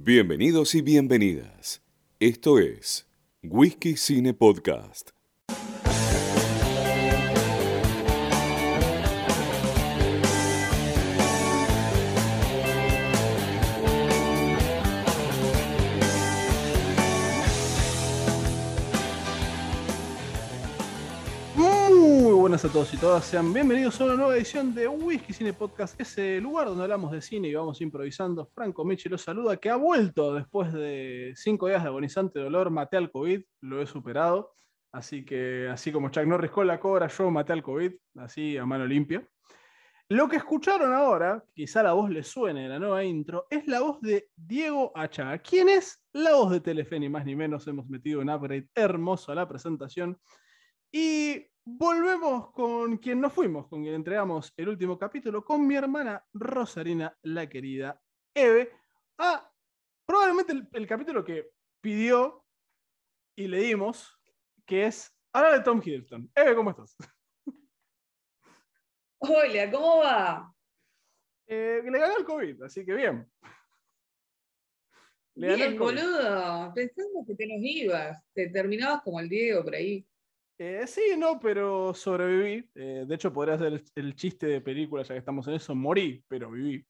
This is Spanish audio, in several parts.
Bienvenidos y bienvenidas. Esto es Whisky Cine Podcast. Buenas a todos y todas, sean bienvenidos a una nueva edición de Whisky Cine Podcast, ese lugar donde hablamos de cine y vamos improvisando. Franco Michi los saluda, que ha vuelto después de cinco días de agonizante dolor, maté al COVID, lo he superado, así que así como Chuck Norris con la cobra, yo maté al COVID, así a mano limpia. Lo que escucharon ahora, quizá la voz les suene de la nueva intro, es la voz de Diego Achaga. ¿Quién es? La voz de Telefe, ni más ni menos. Hemos metido un upgrade hermoso a la presentación. Y volvemos con quien nos fuimos, con quien entregamos el último capítulo, con mi hermana Rosarina, la querida Eve, a probablemente el, el capítulo que pidió y le dimos, que es hablar de Tom Hiddleston. Eve, ¿cómo estás? Hola, ¿cómo va? Eh, le ganó el COVID, así que bien. Le el Bien, COVID. boludo. Pensando que te nos ibas. Te terminabas como el Diego por ahí. Eh, sí, no, pero sobreviví. Eh, de hecho, podría ser el, chiste de película, ya que estamos en eso. Morí, pero viví.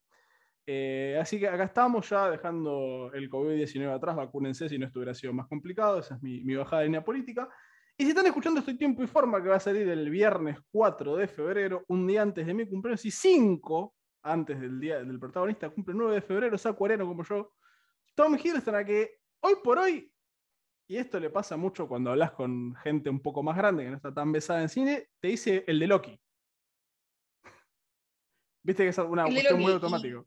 Eh, así que acá estamos ya dejando el COVID-19 atrás. Vacúnense si no esto hubiera sido más complicado. Esa es mi, mi bajada de línea política. Y si están escuchando Estoy Tiempo y Forma, que va a salir el viernes 4 de febrero, un día antes de mi cumpleaños, y 5 antes del día del protagonista, cumple el 9 de febrero, es acuariano como yo. Tom Hiddleston, a que hoy por hoy y esto le pasa mucho cuando hablas con gente un poco más grande que no está tan besada en cine, te dice el de Loki. Viste que es una El cuestión muy y- automático.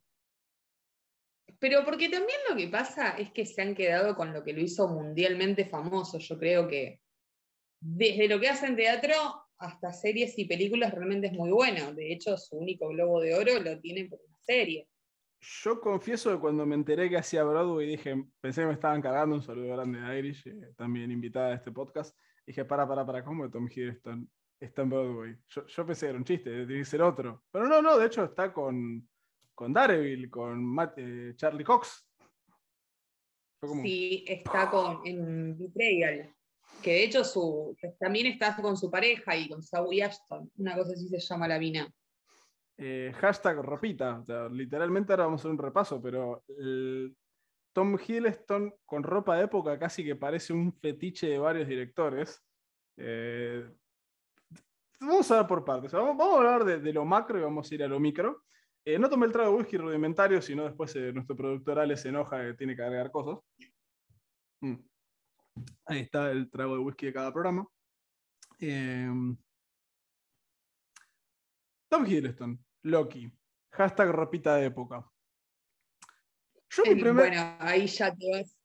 Pero porque también lo que pasa es que se han quedado con lo que lo hizo mundialmente famoso. Yo creo que desde lo que hace en teatro hasta series y películas realmente es muy bueno. De hecho, su único globo de oro lo tiene por una serie. Yo confieso que cuando me enteré que hacía Broadway dije, pensé que me estaban cargando, un saludo grande a Irish, eh, también invitada a este podcast. Dije, para, para, para, ¿cómo Tom Hiddleston está en Broadway? Yo, pensé que era un chiste, tiene que ser otro. Pero no, no, de hecho está con, con Daredevil, con eh, Charlie Cox. Sí, está con, en Betrayal. Que de hecho su, también está con su pareja y con Zoe Ashton. Una cosa así se llama la mina. Eh, hashtag ropita. O sea, literalmente ahora vamos a hacer un repaso, pero el Tom Hiddleston con ropa de época casi que parece un fetiche de varios directores. Eh, vamos a ver por partes. Vamos, vamos a hablar de, de lo macro y vamos a ir a lo micro. Eh, no tomé el trago de whisky rudimentario, sino después eh, nuestro productor Ale se enoja que tiene que agregar cosas. Mm. Ahí está el trago de whisky de cada programa. Em, Tom Hiddleston, Loki, hashtag ropita de época. Yo mi primer, Bueno, ahí ya te vas.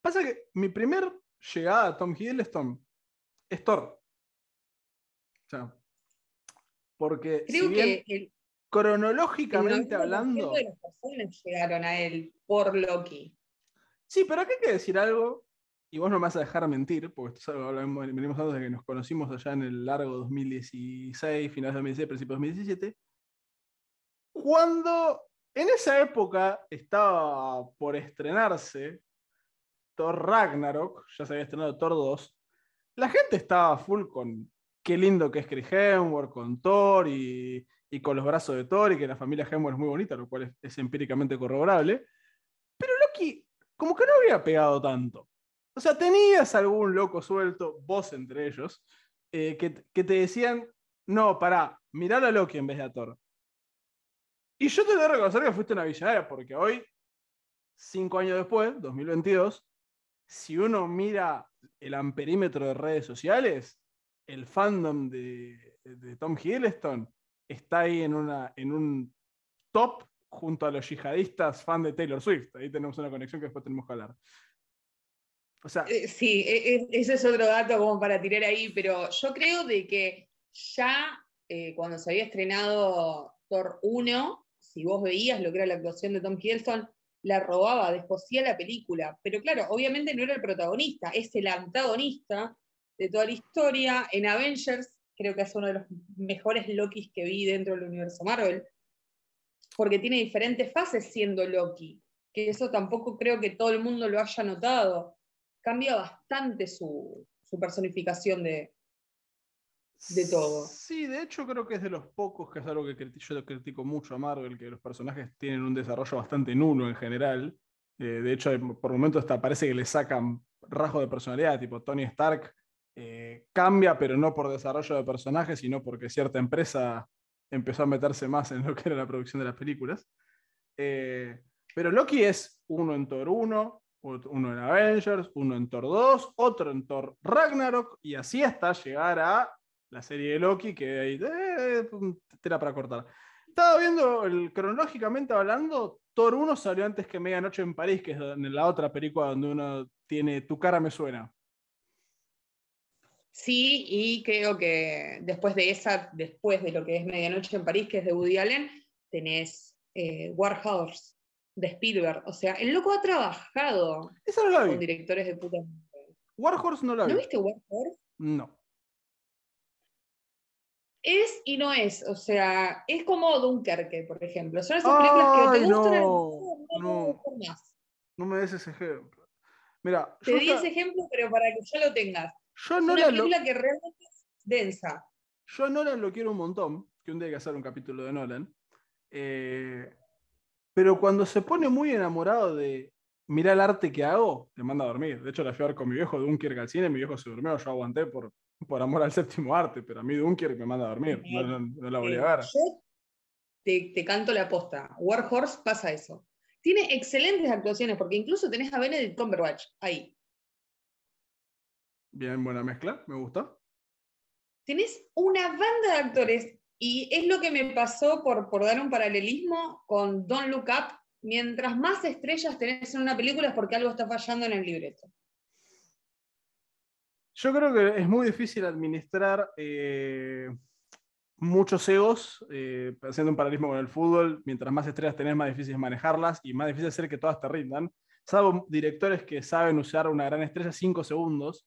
pasa que mi primer llegada a Tom Hiddleston es Thor. O sea, porque Creo si bien que el, el cronológicamente 90% hablando, de las personas llegaron a él por Loki. sí, pero acá hay que decir algo, y vos no me vas a dejar mentir, porque esto es algo hablamos- venimos hablando desde que nos conocimos allá en el largo 2016, finales de 2016, principios de 2017, cuando en esa época estaba por estrenarse Thor Ragnarok, ya se había estrenado Thor 2, la gente estaba full con qué lindo que es Chris Hemsworth, con Thor y, y con los brazos de Thor y que la familia Hemsworth es muy bonita, lo cual es, es empíricamente corroborable. Pero Loki como que no había pegado tanto. O sea, tenías algún loco suelto, vos entre ellos, eh, que, que te decían, no, pará, mirá a Loki en vez de a Thor. Y yo te debo reconocer que fuiste una villanera, porque hoy, cinco años después, 2022, si uno mira el amperímetro de redes sociales, el fandom de, de Tom Hiddleston está ahí en, una, en un top junto a los yihadistas fan de Taylor Swift. Ahí tenemos una conexión que después tenemos que hablar. Eh, Sí, e- e- ese es otro dato como para tirar ahí, pero yo creo de que ya eh, cuando se había estrenado Thor 1, si vos veías lo que era la actuación de Tom Hiddleston, la robaba, descosía la película. Pero claro, obviamente no era el protagonista, es el antagonista de toda la historia. En Avengers, creo que es uno de los mejores Lokis que vi dentro del universo Marvel, porque tiene diferentes fases siendo Loki. que eso tampoco creo que todo el mundo lo haya notado. Cambia bastante su, personificación de, de todo. Sí, de hecho creo que es de los pocos, que es algo que yo critico mucho a Marvel, que los personajes tienen un desarrollo bastante nulo en general. Eh, de hecho, por momentos hasta parece que le sacan rasgos de personalidad, tipo Tony Stark eh, cambia, pero no por desarrollo de personajes, sino porque cierta empresa empezó a meterse más en lo que era la producción de las películas. Eh, pero Loki es uno en Thor 1, ot- uno en Avengers, uno en Thor 2, otro en Thor Ragnarok, y así hasta llegar a la serie de Loki, que hay eh, tela para cortar. Estaba viendo, cronológicamente hablando, Thor 1 salió antes que Medianoche en París, que es en la otra película donde uno tiene Tu cara me suena. Sí, y creo que después de esa, después de lo que es Medianoche en París, que es de Woody Allen, tenés eh, War Horse de Spielberg. O sea, el loco ha trabajado no con vi. directores de puta madre. War Horse no la vi. ¿No viste War Horse? No. Es y no es, o sea, es como Dunkerque, por ejemplo. Son esas películas que te gustan, no, no, no. gustan más. No me des ese ejemplo. Mira, Te di ya- ese ejemplo, pero para que ya lo tengas. yo Es no una la lo- película que realmente es densa. Yo a Nolan lo quiero un montón, que un día hay que hacer un capítulo de Nolan. Eh, pero cuando se pone muy enamorado de mirar el arte que hago, te manda a dormir. De hecho, la fui a ver con mi viejo Dunkirk al cine, mi viejo se durmió, yo aguanté por, por amor al séptimo arte, pero a mí Dunkirk me manda a dormir, no, no- no la volví a ver. Eh, Yo te, te canto la posta. War Horse pasa eso. Tiene excelentes actuaciones, porque incluso tenés a Benedict Cumberbatch ahí. Bien, buena mezcla, me gusta. Tenés una banda de actores, y es lo que me pasó por, dar un paralelismo con Don't Look Up. Mientras más estrellas tenés en una película es porque algo está fallando en el libreto. Yo creo que es muy difícil administrar eh, muchos egos, eh, haciendo un paralelismo con el fútbol. Mientras más estrellas tenés, más difícil es manejarlas y más difícil hacer que todas te rindan. Salvo directores que saben usar una gran estrella 5 segundos,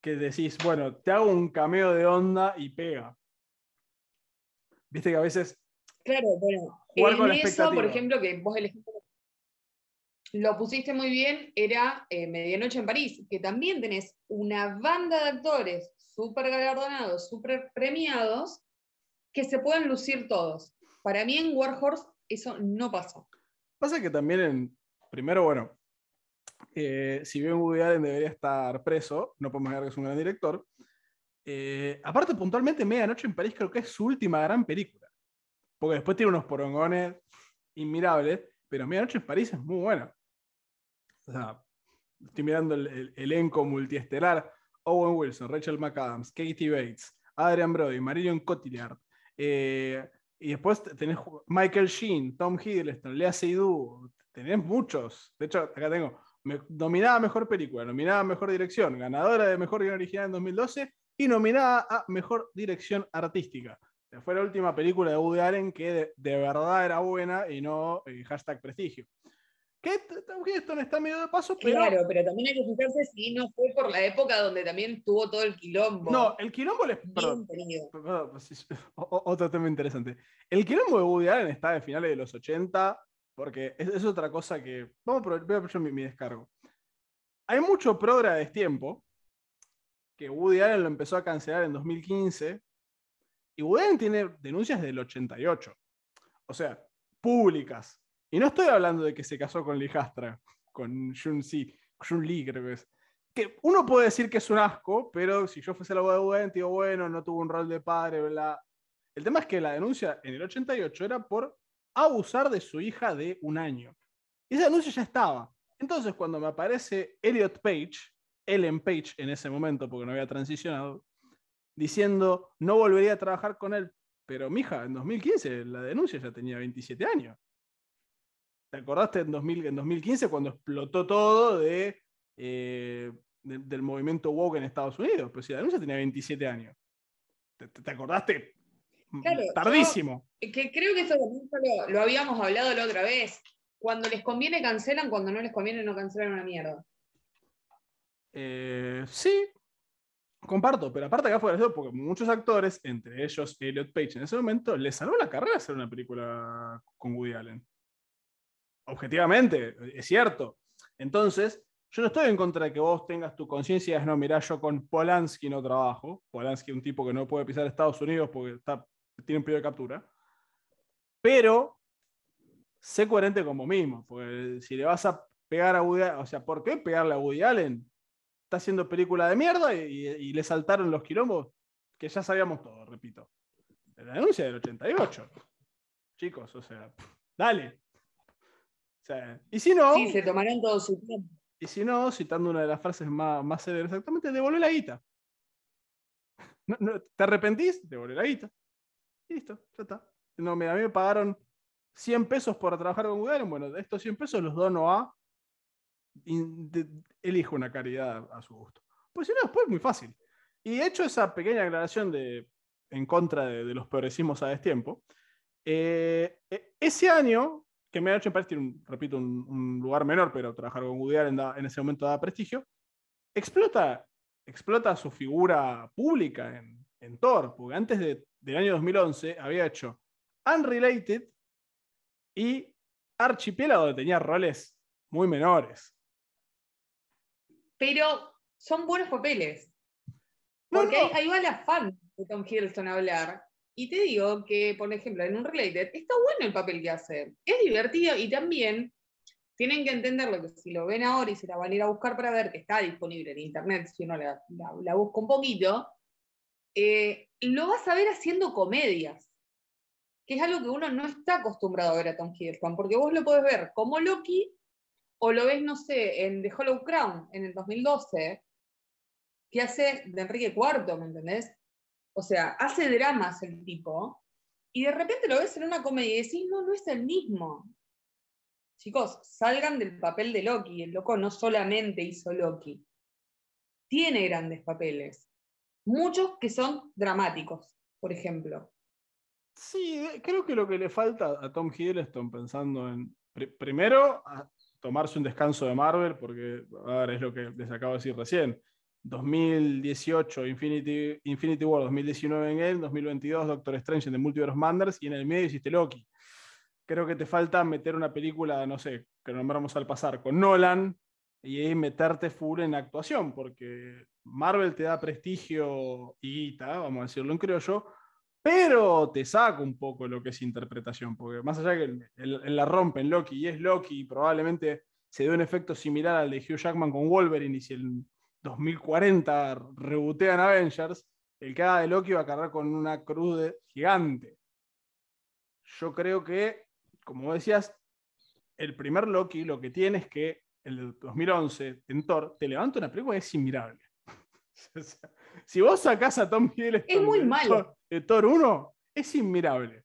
que decís, bueno, te hago un cameo de onda y pega. Viste que a veces Claro, bueno, en eso, por ejemplo, que vos el ejemplo lo pusiste muy bien, era eh, Medianoche en París, que también tenés una banda de actores súper galardonados, súper premiados, que se pueden lucir todos. Para mí en War Horse eso no pasó. Pasa que también, en, primero, bueno, eh, si bien Woody Allen debería estar preso, no podemos negar que es un gran director. Eh, aparte, puntualmente, Medianoche en París creo que es su última gran película. Porque después tiene unos porongones inmirables, pero Medianoche en París es muy buena. O sea, estoy mirando el, el elenco multiestelar. Owen Wilson, Rachel McAdams, Katie Bates, Adrian Brody, Marion Cotillard. eh, y después tenés Michael Sheen, Tom Hiddleston, Lea Seydoux. Tenés muchos. De hecho, acá tengo nominada Mejor Película, nominada a Mejor Dirección, ganadora de Mejor Guión Original en 2012 y nominada a Mejor Dirección Artística. Fue la última película de Woody Allen que de, de verdad era buena y no eh, hashtag prestigio. Que Tom Hiddleston está medio de paso, pero... Claro, pero también hay que fijarse si no fue por la época donde también tuvo todo el quilombo. No, el quilombo les... Perdón. Perdón, pues otro tema interesante. El quilombo de Woody Allen está de finales de los 80, porque es, es otra cosa que. Vamos voy a aprovechar mi, mi descargo. Hay mucho progre a destiempo, que Woody Allen lo empezó a cancelar en 2015, y Woody Allen tiene denuncias del 88. O sea, públicas. Y no estoy hablando de que se casó con Lee Hastra, con Jun, Si- Lee, creo que es que uno puede decir que es un asco, pero si yo fuese el abogado de Woody, digo, bueno, no tuvo un rol de padre, bla. El tema es que la denuncia en el 88 era por abusar de su hija de un año. Y esa denuncia ya estaba. Entonces, cuando me aparece Elliot Page, Ellen Page en ese momento, porque no había transicionado, diciendo, no volvería a trabajar con él. Pero, mija, en 2015 la denuncia ya tenía 27 años. ¿Te acordaste en, 2000 en 2015 cuando explotó todo de eh, de- del movimiento woke en Estados Unidos, pero si la denuncia tenía 27 años. ¿Te, te- te acordaste? Claro, Tardísimo. Que creo que eso lo habíamos hablado la otra vez. Cuando les conviene cancelan, cuando no les conviene no cancelan una mierda. Eh, sí, comparto, pero aparte acá fue gracioso porque muchos actores, entre ellos Elliot Page en ese momento, le salvó la carrera hacer una película con Woody Allen. objetivamente, es cierto. Entonces, yo no estoy en contra de que vos tengas tu conciencia y no, mirá, yo con Polanski no trabajo. Polanski es un tipo que no puede pisar Estados Unidos porque está, tiene un pedido de captura. Pero sé coherente como mismo, porque si le vas a pegar a Woody Allen, o sea, ¿por qué pegarle a Woody Allen? Está haciendo película de mierda y, le saltaron los quilombos que ya sabíamos todo, repito. La denuncia del 88. Chicos, o sea, dale. O sea, y si no. Sí, se tomarán todo su tiempo. Y si no, citando una de las frases más, más exactamente, devolver la guita. ¿Te arrepentís? Devolver la guita. Y listo, ya está. No, a mí me pagaron 100 pesos por trabajar con Google. Bueno, de estos 100 pesos los dono a. elijo una caridad a su gusto. Pues si no, después es muy fácil. Y hecho esa pequeña aclaración de, en contra de, los progresismos a destiempo, eh, e, ese año que me ha hecho parece un, repito, un, lugar menor, pero trabajar con Woody en ese momento da prestigio, explota, explota su figura pública en, en Thor, porque antes del año 2011 había hecho Unrelated y Archipiélago, donde tenía roles muy menores. Pero son buenos papeles. Porque Ahí, va la fan de Tom Hiddleston a hablar. Y te digo que, por ejemplo, en un Related está bueno el papel que hace. Es divertido y también tienen que entenderlo que si lo ven ahora y se la van a ir a buscar para ver que está disponible en internet, si uno la, busca un poquito, eh, lo vas a ver haciendo comedias, que es algo que uno no está acostumbrado a ver a Tom Hiddleston, porque vos lo podés ver como Loki o lo ves, no sé, en The Hollow Crown en el 2012, que hace de Enrique IV, ¿me entendés? O sea, hace dramas el tipo, y de repente lo ves en una comedia y decís, no, no es el mismo. Chicos, salgan del papel de Loki. El loco no solamente hizo Loki, tiene grandes papeles. Muchos que son dramáticos, por ejemplo. Sí, creo que lo que le falta a Tom Hiddleston pensando en, primero, tomarse un descanso de Marvel, porque a es lo que les acabo de decir recién. 2018 Infinity, Infinity War, 2019 en él, 2022 Doctor Strange en The Multiverse Manders y en el medio hiciste Loki. Creo que te falta meter una película, no sé, que nombramos al pasar, con Nolan y ahí meterte full en actuación, porque Marvel te da prestigio y guita, vamos a decirlo en yo pero te saca un poco lo que es interpretación, porque más allá de que él, la rompe en Loki y es Loki, probablemente se dé un efecto similar al de Hugh Jackman con Wolverine y si el 2040 rebotean Avengers, el que haga de Loki va a cargar con una cruz gigante. Yo creo que, como decías, el primer Loki lo que tiene es que el 2011 en Thor te levanta una película que es inmirable. si vos sacás a Tom Hiddleston es muy malo. de Thor 1, es inmirable.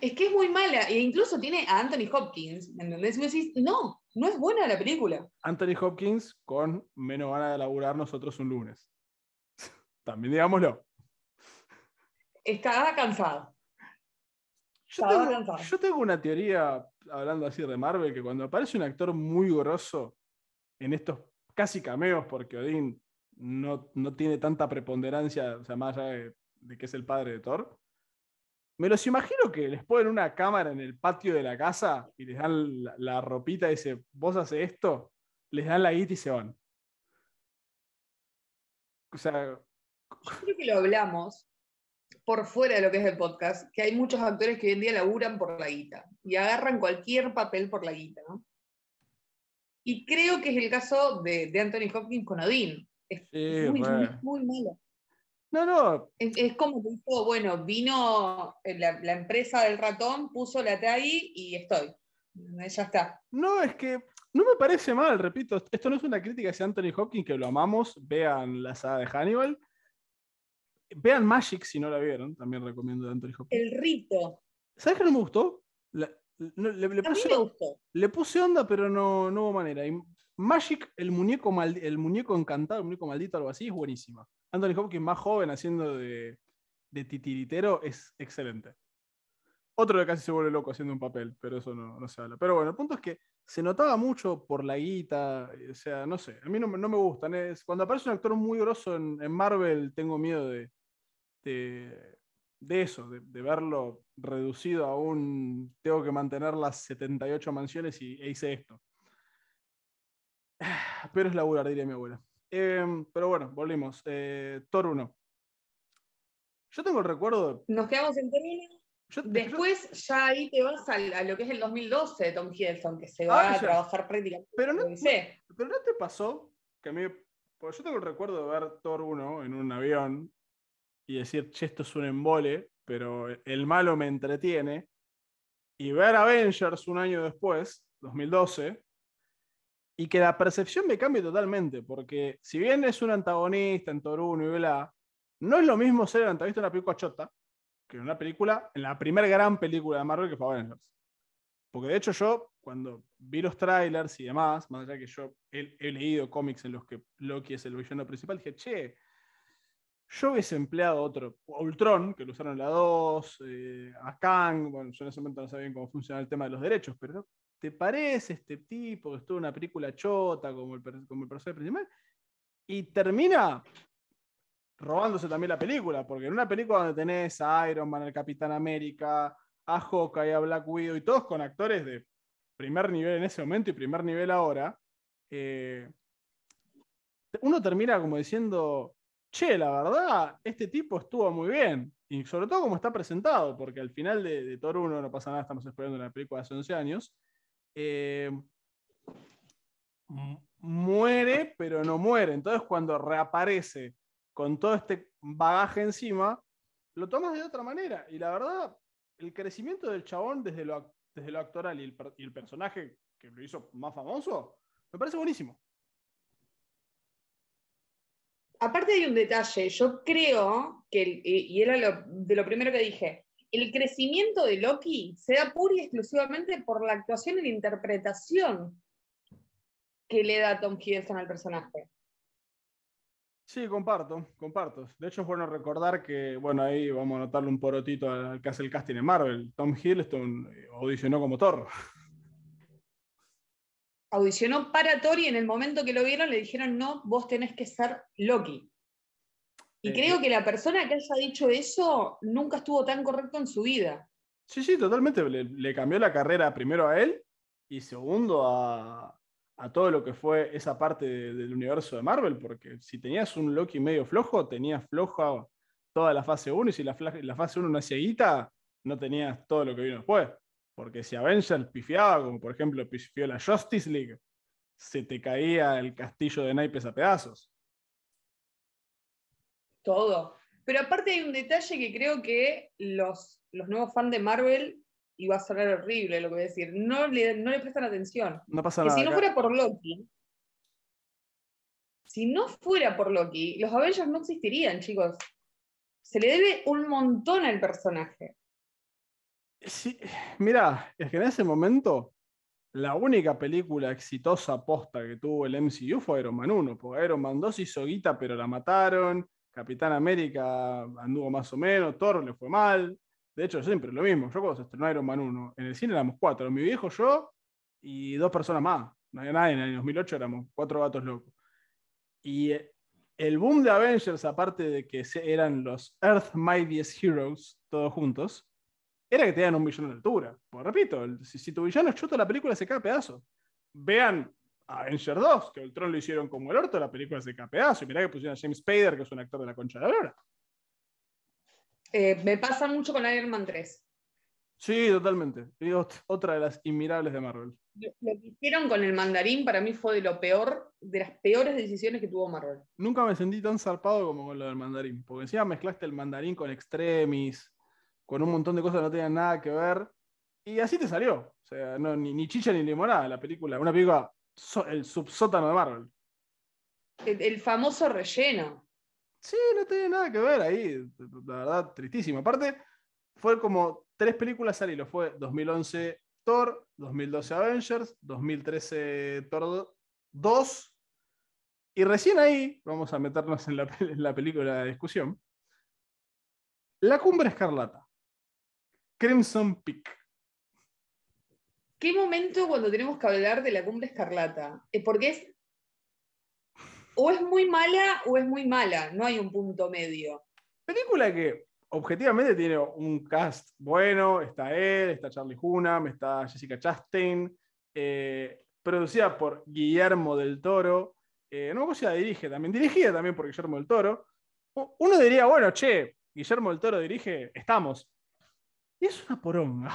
Es que es muy mala, e incluso tiene a Anthony Hopkins, ¿entendés? Y decís, no, no es buena la película. Anthony Hopkins con menos ganas de laburar nosotros un lunes. También digámoslo. Estaba cansado. Yo tengo, yo tengo, una teoría, hablando así de Marvel, que cuando aparece un actor muy grosso en estos casi cameos, porque Odín no, no tiene tanta preponderancia, o sea, más allá de que es el padre de Thor, me los imagino que les ponen una cámara en el patio de la casa y les dan la, ropita y dicen, vos haces esto, les dan la guita y se van. Creo que lo hablamos por fuera de lo que es el podcast, que hay muchos actores que hoy en día laburan por la guita y agarran cualquier papel por la guita, ¿no? Y creo que es el caso de, Anthony Hopkins con Odín. Es muy, muy, muy malo. No, no. Es, como que bueno, vino la, empresa del ratón, puso la TAI y estoy. Ya está. No, es que no me parece mal, repito. Esto no es una crítica hacia Anthony Hopkins, que lo amamos. Vean la saga de Hannibal. Vean Magic si no la vieron, también recomiendo de Anthony Hopkins. El rito. ¿Sabes qué no me gustó? Le, puse, le puse onda, pero no, no hubo manera. Magic, el muñeco, el muñeco encantado, el muñeco maldito, algo así, es buenísima. Anthony Hopkins más joven haciendo de, titiritero es excelente. Otro que casi se vuelve loco haciendo un papel, pero eso no, se habla. Pero bueno, el punto es que se notaba mucho por la guita, o sea, no sé, a mí no, me gustan. Es, cuando aparece un actor muy grosso en, Marvel, tengo miedo de, de eso, de, de verlo reducido a un tengo que mantener las 78 mansiones y e hice esto. Pero es laburar, diría mi abuela. Em, pero bueno, volvimos. Eh, Thor 1. Yo tengo el recuerdo. Nos quedamos en yo- Después ya ahí te vas a, lo que es el 2012 de Tom Hiddleston, que se Ah, va a trabajar prácticamente. no, pero no te pasó que a mí. Porque yo tengo el recuerdo de ver Thor 1 en un avión y decir, che, esto es un embole, pero el malo me entretiene. Y ver Avengers un año después, 2012, y que la percepción me cambie totalmente, porque si bien es un antagonista en 1 y bla, no es lo mismo ser el antagonista de una película chota que en una película, en la primera gran película de Marvel que fue Avengers. Porque de hecho yo, cuando vi los trailers y demás, más allá que yo he, he leído cómics en los que Loki es el villano principal, dije, che, yo hubiese empleado otro, Ultron, que lo usaron en la 2, eh, a Kang, bueno, yo en ese momento no sabía bien cómo funciona el tema de los derechos, pero ¿te parece este tipo que estuvo en una película chota como el, per- como el personaje principal? Y termina robándose también la película, porque en una película donde tenés a Iron Man, al Capitán América, a Hawkeye, a Black Widow y todos con actores de primer nivel en ese momento y primer nivel ahora, eh, uno termina como diciendo, che, la verdad, este tipo estuvo muy bien. Y sobre todo como está presentado, porque al final de, de Thor 1 no pasa nada, estamos esperando una película de hace 11 años. eh, mu- muere, pero no muere. Entonces, cuando reaparece con todo este bagaje encima, lo tomas de otra manera. Y la verdad, el crecimiento del chabón desde lo, desde lo actoral y el, y el personaje que lo hizo más famoso, me parece buenísimo. Aparte hay un detalle, yo creo que, y era lo- de lo primero que dije, el crecimiento de Loki se da pura y exclusivamente por la actuación y la interpretación que le da Tom Hiddleston al personaje. Sí, comparto, comparto. De hecho, es bueno recordar que, bueno, ahí vamos a notarle un porotito al que hace el casting en Marvel. Tom Hiddleston eh, audicionó como Thor. Audicionó para Thor y en el momento que lo vieron le dijeron, no, vos tenés que ser Loki. Y creo que la persona que haya dicho eso nunca estuvo tan correcto en su vida. Sí, sí, totalmente. Le, le cambió la carrera primero a él y segundo a, a todo lo que fue esa parte de- del universo de Marvel, porque si tenías un Loki medio flojo, tenías floja toda la fase 1 y si la, la fase 1 no hacía guita, no tenías todo lo que vino después. Porque si Avengers pifiaba, como por ejemplo pifió la Justice League, se te caía el castillo de naipes a pedazos. Todo. Pero aparte hay un detalle que creo que los, los nuevos fans de Marvel, y va a sonar horrible lo que voy a decir, no le, no le prestan atención. No pasa Que nada. si no acá. fuera por Loki, si no fuera por Loki, los Avengers no existirían, chicos. Se le debe un montón al personaje. Sí, mirá, es que en ese momento la única película exitosa posta que tuvo el MCU fue Iron Man 1, porque Iron Man 2 hizo guita pero la mataron, Capitán América anduvo más o menos, Thor le fue mal. De hecho, siempre lo mismo. Yo cuando se estrenó Iron Man 1, en el cine éramos cuatro, mi viejo, yo y dos personas más. No había nadie, en el 2008 éramos cuatro gatos locos. Y eh, el boom de Avengers, aparte de que eran los Earth Mightiest Heroes todos juntos, era que tenían un villano de altura. Pues repito, el- si, si tu villano es choto, la película se cae a pedazos. Vean Avengers 2, que Ultron lo hicieron como el orto, la película se cae a pedazos. Y mirá que pusieron a James Spader, que es un actor de la concha de la lora. Eh, me pasa mucho con Iron Man 3. Sí, totalmente. Y ot- otra de las inmirables de Marvel. Lo lo que hicieron con el mandarín para mí fue de lo peor, de las peores decisiones que tuvo Marvel. Nunca me sentí tan zarpado como con lo del mandarín. Porque encima mezclaste el mandarín con extremis, con un montón de cosas que no tenían nada que ver. Y así te salió. O sea, no, ni, ni chicha ni limonada la película. Una película, so- el subsótano de Marvel. El, el famoso relleno. Sí, no tiene nada que ver ahí. La verdad, tristísimo. Aparte, fue como tres películas al hilo. Fue 2011 Thor, 2012 Avengers, 2013 Thor 2. Y recién ahí, vamos a meternos en la, pe- en la película de discusión. La Cumbre Escarlata. Crimson Peak. ¿Qué momento cuando tenemos que hablar de la cumbre escarlata? Eh, Porque es. O es muy mala o es muy mala. No hay un punto medio. Película que objetivamente tiene un cast bueno, está él, está Charlie Hunnam, está Jessica Chastain, eh, producida por Guillermo del Toro, eh, no me acuerdo si la dirige también, dirigida también por Guillermo del Toro. Uno diría, bueno, che, Guillermo del Toro dirige, estamos. Y es una poronga.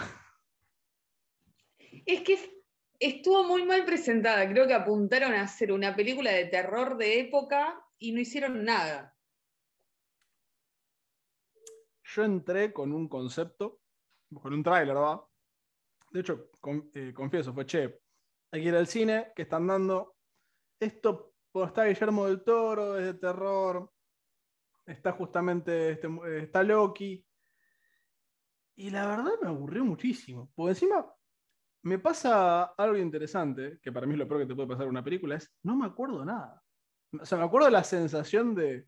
Es que estuvo muy mal presentada. Creo que apuntaron a hacer una película de terror de época y no hicieron nada. Yo entré con un concepto, con un tráiler, ¿verdad? De hecho, eh, confieso, fue che, hay que ir al cine, que están dando. Esto, está Guillermo del Toro, es de terror. Está justamente, este, está Loki. Y la verdad me aburrió muchísimo. Porque encima me pasa algo interesante, que para mí es lo peor que te puede pasar en una película, es no me acuerdo nada. O sea, me acuerdo de la sensación de,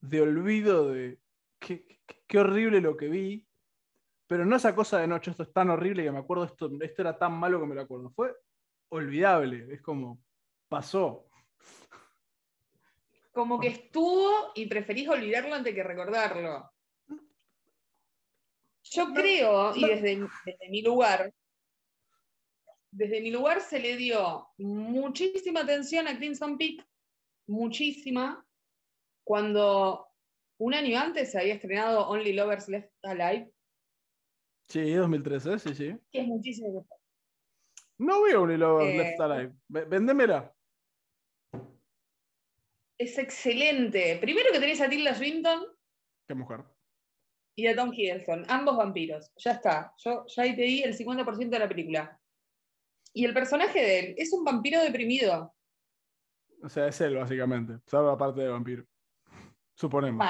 de olvido de qué, horrible lo que vi, pero no esa cosa de noche, esto es tan horrible que me acuerdo, esto, esto era tan malo que me lo acuerdo. Fue olvidable, es como pasó. Como que estuvo y preferís olvidarlo antes que recordarlo. Yo creo, y desde, desde mi lugar, desde mi lugar se le dio muchísima atención a Crimson Peak, muchísima, cuando un año antes se había estrenado Only Lovers Left Alive. Sí, 2013, sí, sí. Que es muchísimo. No veo Only Lovers eh, Left Alive. Vendémela. Es excelente. Primero que tenés a Tilda Swinton. Qué mujer. Y a Tom Hiddleston, ambos vampiros. Ya está. Yo ya ahí te di el 50% de la película. Y el personaje de él es un vampiro deprimido. O sea, es él, básicamente. Sabe la parte de vampiro. Suponemos.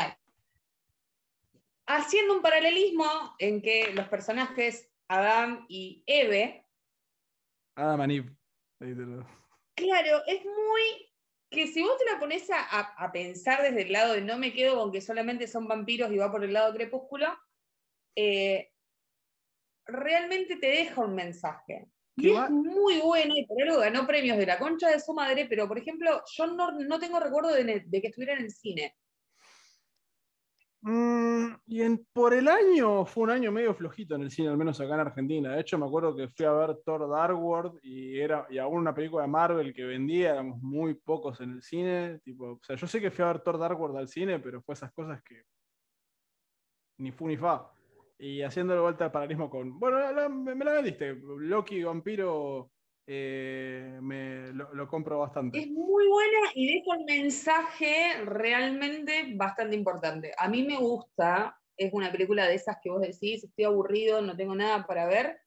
Haciendo un paralelismo en que los personajes Adam y Eve. Adam y Eve. Claro, es muy. Que si vos te la pones a, pensar desde el lado de no me quedo con que solamente son vampiros y va por el lado crepúsculo, eh, realmente te deja un mensaje. Y es muy bueno y por algo ganó premios de la concha de su madre, pero por ejemplo, yo no, tengo recuerdo de, que estuviera en el cine. Mm, y en, por el año fue un año medio flojito en el cine, al menos acá en Argentina. De hecho, me acuerdo que fui a ver Thor Dark World y, era, y aún una película de Marvel que vendía, éramos muy pocos en el cine. Tipo, o sea, yo sé que fui a ver Thor Dark World al cine, pero fue esas cosas que ni fu ni fa. Y haciéndole vuelta al paralelismo con. Bueno, me, la vendiste. Loki, vampiro, eh, me, lo, compro bastante. Es muy buena y deja un mensaje realmente bastante importante. A mí me gusta, es una película de esas que vos decís, estoy aburrido, no tengo nada para ver,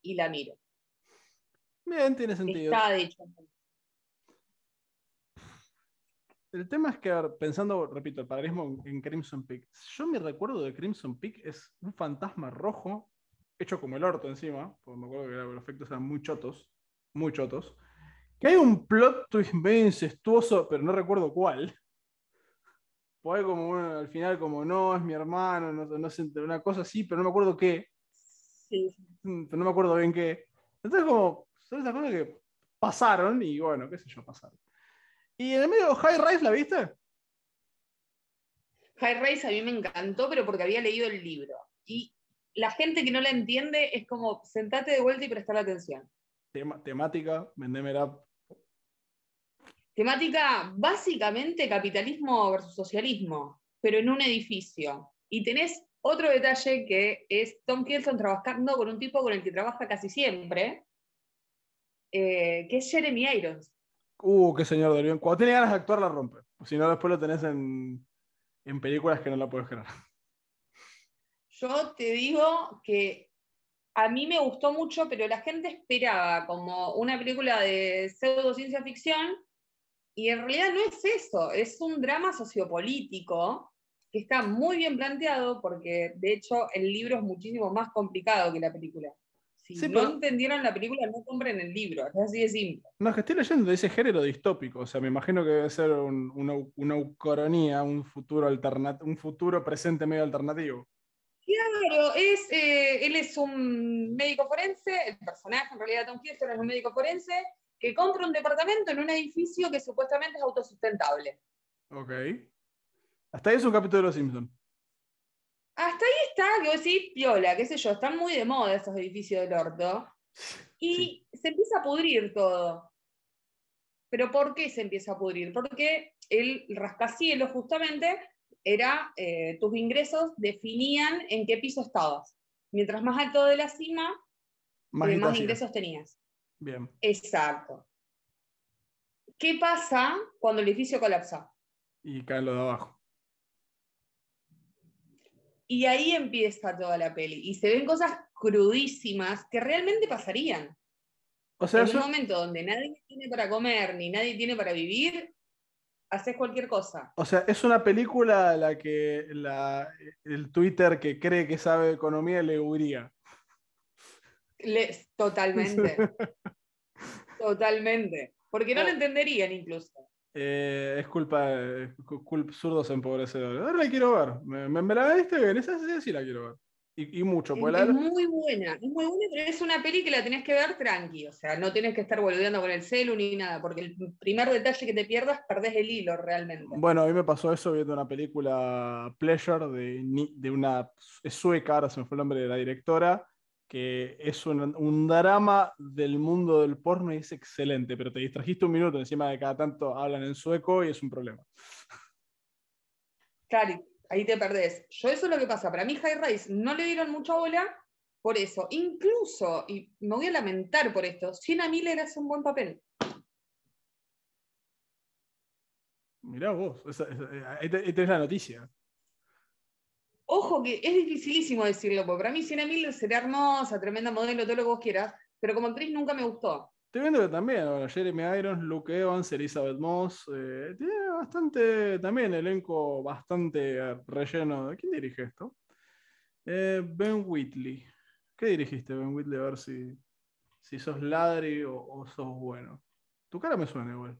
y la miro. Bien, tiene sentido. Está de hecho. El tema es que, pensando, repito, el paralelismo en Crimson Peak, yo mi recuerdo de Crimson Peak es un fantasma rojo, hecho como el orto encima, porque me acuerdo que los efectos eran muy chotos, muy chotos, que hay un plot twist medio incestuoso, pero no recuerdo cuál. Pues como al final como, no, es mi hermano, no, no sé, una cosa así, pero no me acuerdo qué. Sí. Mm, pero no me acuerdo bien qué. Entonces como, son esas cosas que pasaron y bueno, qué sé yo, pasaron. ¿Y en el medio High Rise la viste? High Rise a mí me encantó, pero porque había leído el libro. Y la gente que no la entiende es como, sentate de vuelta y prestar atención. Temática, vendémela. Temática, básicamente capitalismo versus socialismo, pero en un edificio. Y tenés otro detalle que es Tom Hiddleston trabajando con un tipo con el que trabaja casi siempre, eh, que es Jeremy Irons. Uh, qué señor del bien. Cuando tiene ganas de actuar, la rompe. Si no, después lo tenés en, películas que no la puedes crear. Yo te digo que a mí me gustó mucho, pero la gente esperaba como una película de pseudo ciencia ficción, y en realidad no es eso, es un drama sociopolítico que está muy bien planteado, porque de hecho el libro es muchísimo más complicado que la película. Si no entendieron la película, no compren el libro. Es así de simple. No, es que estoy leyendo de ese género distópico. O sea, me imagino que debe ser una, una ucronía, un futuro, un futuro presente medio alternativo. Claro, es, eh, él es un médico forense, el personaje en realidad Tom Hiddleston es un médico forense que compra un departamento en un edificio que supuestamente es autosustentable. Ok. Hasta ahí es un capítulo de Los Simpsons. hasta ahí está, que vos decís, piola, qué sé yo, están muy de moda esos edificios del orto. Y se empieza a pudrir todo. ¿Pero por qué se empieza a pudrir? Porque el rascacielos justamente era, eh, tus ingresos definían en qué piso estabas. Mientras más alto de la cima, Más eh, más ingresos tenías. Bien. Exacto. ¿Qué pasa cuando el edificio colapsa? Y caen los de abajo. Y ahí empieza toda la peli. Y se ven cosas crudísimas que realmente pasarían. O sea, en eso- un momento donde nadie tiene para comer ni nadie tiene para vivir, haces cualquier cosa. O sea, es una película a la que la- el Twitter que cree que sabe de economía le huiría. Le- totalmente. totalmente. Porque no lo entenderían incluso. Eh, es culpa de cu- cul- zurdos empobrecedores. Ahora la quiero ver. Me, me- me la diste bien. Esa sí, sí la quiero ver. Y, y mucho. Es, la- es muy buena, es muy buena, pero es una peli que la tenés que ver tranqui, o sea, no tenés que estar boludeando con el celu ni nada, porque el primer detalle que te pierdas, perdés el hilo realmente. Bueno, a mí me pasó eso viendo una película Pleasure de, de una es sueca, ahora se me fue el nombre de la directora, que es un, un drama del mundo del porno y es excelente, pero te distrajiste un minuto encima de cada tanto hablan en sueco y es un problema. Claro, ahí te perdés. Yo eso es lo que pasa. Para mí High Rise no le dieron mucha bola por eso. Incluso, y me voy a lamentar por esto, Sienna Miller hace un buen papel. Mirá vos, esa- esa- ahí, te- ahí tenés la noticia. Ojo que es dificilísimo decirlo, porque para mí Sienna Miller será hermosa, tremenda modelo, todo lo que vos quieras, pero como actriz nunca me gustó. Estoy viendo que también, bueno, Jeremy Irons, Luke Evans, Elizabeth Moss, eh, tiene bastante, también elenco bastante relleno. ¿Quién dirige esto? Eh, ben Whitley. ¿Qué dirigiste, Ben Whitley? A ver si, si sos ladri o, o sos bueno. Tu cara me suena igual.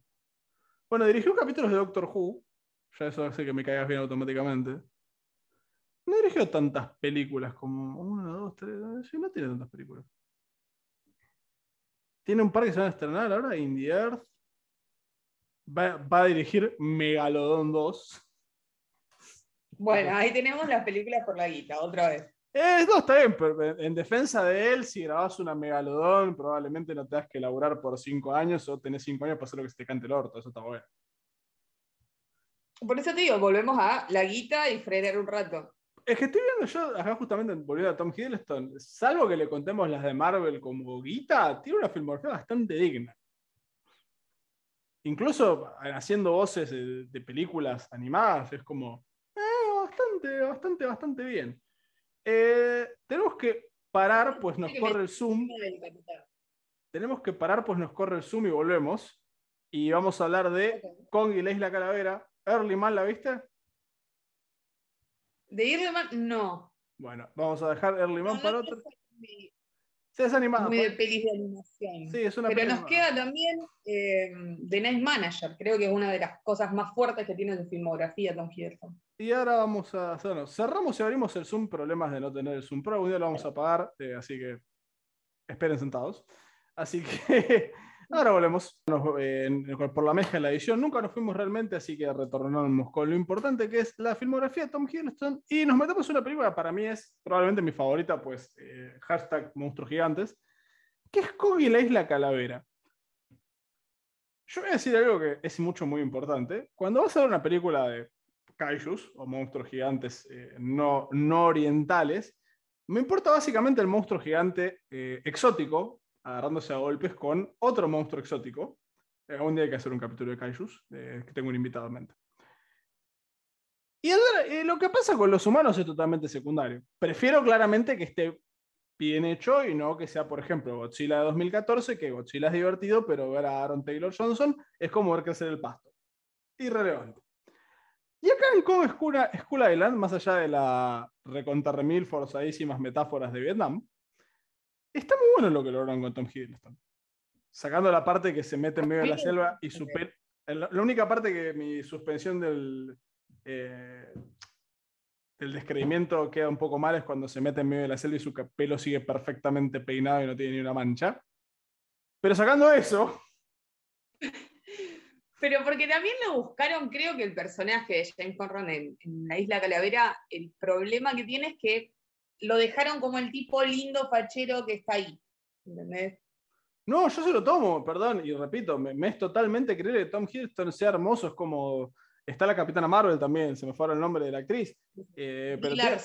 Bueno, dirigió capítulos de Doctor Who. Ya eso hace que me caigas bien automáticamente. No dirigió tantas películas como una, dos, tres. Sí, no tiene tantas películas. Tiene un par que se van a estrenar ahora, In the Earth. Va, va a dirigir Megalodon 2. Bueno, ahí tenemos las películas por la guita, otra vez. Eh, no, está bien, pero en- en defensa de él, si grabás una Megalodon, probablemente no tengas que laburar por cinco años o tenés cinco años para hacer lo que se te cante el orto. Eso está bueno. Por eso te digo, volvemos a la guita y frenar un rato. Es que estoy viendo yo, acá justamente volviendo a Tom Hiddleston, salvo que le contemos las de Marvel como guita, tiene una filmografía bastante digna. Incluso haciendo voces de, de películas animadas, es como eh, bastante, bastante, bastante bien. Eh, tenemos que parar, pues nos corre el Zoom. Tenemos que parar, pues nos corre el Zoom y volvemos. Y vamos a hablar de Kong y la Isla Calavera. Early Man, ¿la viste? De Irleman, no. Bueno, vamos a dejar Early Man No, para no otro. muy- Sí, es animada. muy de pues. pelis de animación. Sí, es una Pero nos animada. queda también eh, The Night Manager, creo que es una de las cosas más fuertes que tiene en su filmografía Tom Hiddleston. Y ahora vamos a hacerlo. Cerramos y abrimos el Zoom. Problemas de no tener el Zoom Pro. Algún día lo vamos a pagar. eh, así que esperen sentados. Así que ahora volvemos. Eh, en- por la mezcla de la edición. Nunca nos fuimos realmente. Así que retornamos con lo importante que es la filmografía de Tom Hiddleston. Y nos metemos en una película que para mí es probablemente mi favorita. Pues eh, hashtag monstruos gigantes. Que es Kong y la isla Calavera. Yo voy a decir algo que es mucho, muy importante. Cuando vas a ver una película de kaijus o monstruos gigantes eh, no, no orientales, me importa básicamente el monstruo gigante eh, exótico, agarrándose a golpes con otro monstruo exótico. Eh, un día hay que hacer un capítulo de kaijus, eh, que tengo un invitado en mente. Y eh, lo que pasa con los humanos es totalmente secundario. Prefiero claramente que esté bien hecho y no que sea, por ejemplo, Godzilla de 2014, que Godzilla es divertido, pero ver a Aaron Taylor Johnson es como ver crecer el pasto. Irrelevante. Y acá en Kong School, Island, más allá de la recontarremil forzadísimas metáforas de Vietnam, está muy bueno lo que lograron con Tom Hiddleston. Sacando la parte que se mete en medio de la selva y super, la, la única parte que mi suspensión del, eh, del descreimiento queda un poco mal es cuando se mete en medio de la selva y su pelo sigue perfectamente peinado y no tiene ni una mancha. Pero sacando eso, Pero porque también lo buscaron, creo que el personaje de James Conran en, en La Isla Calavera, el problema que tiene es que lo dejaron como el tipo lindo fachero que está ahí. ¿Entendés? No, yo se lo tomo, perdón, y repito, me, me es totalmente creíble que Tom Hiddleston sea hermoso, es como. Está la Capitana Marvel también, se me fue el nombre de la actriz. eh, pero tiene-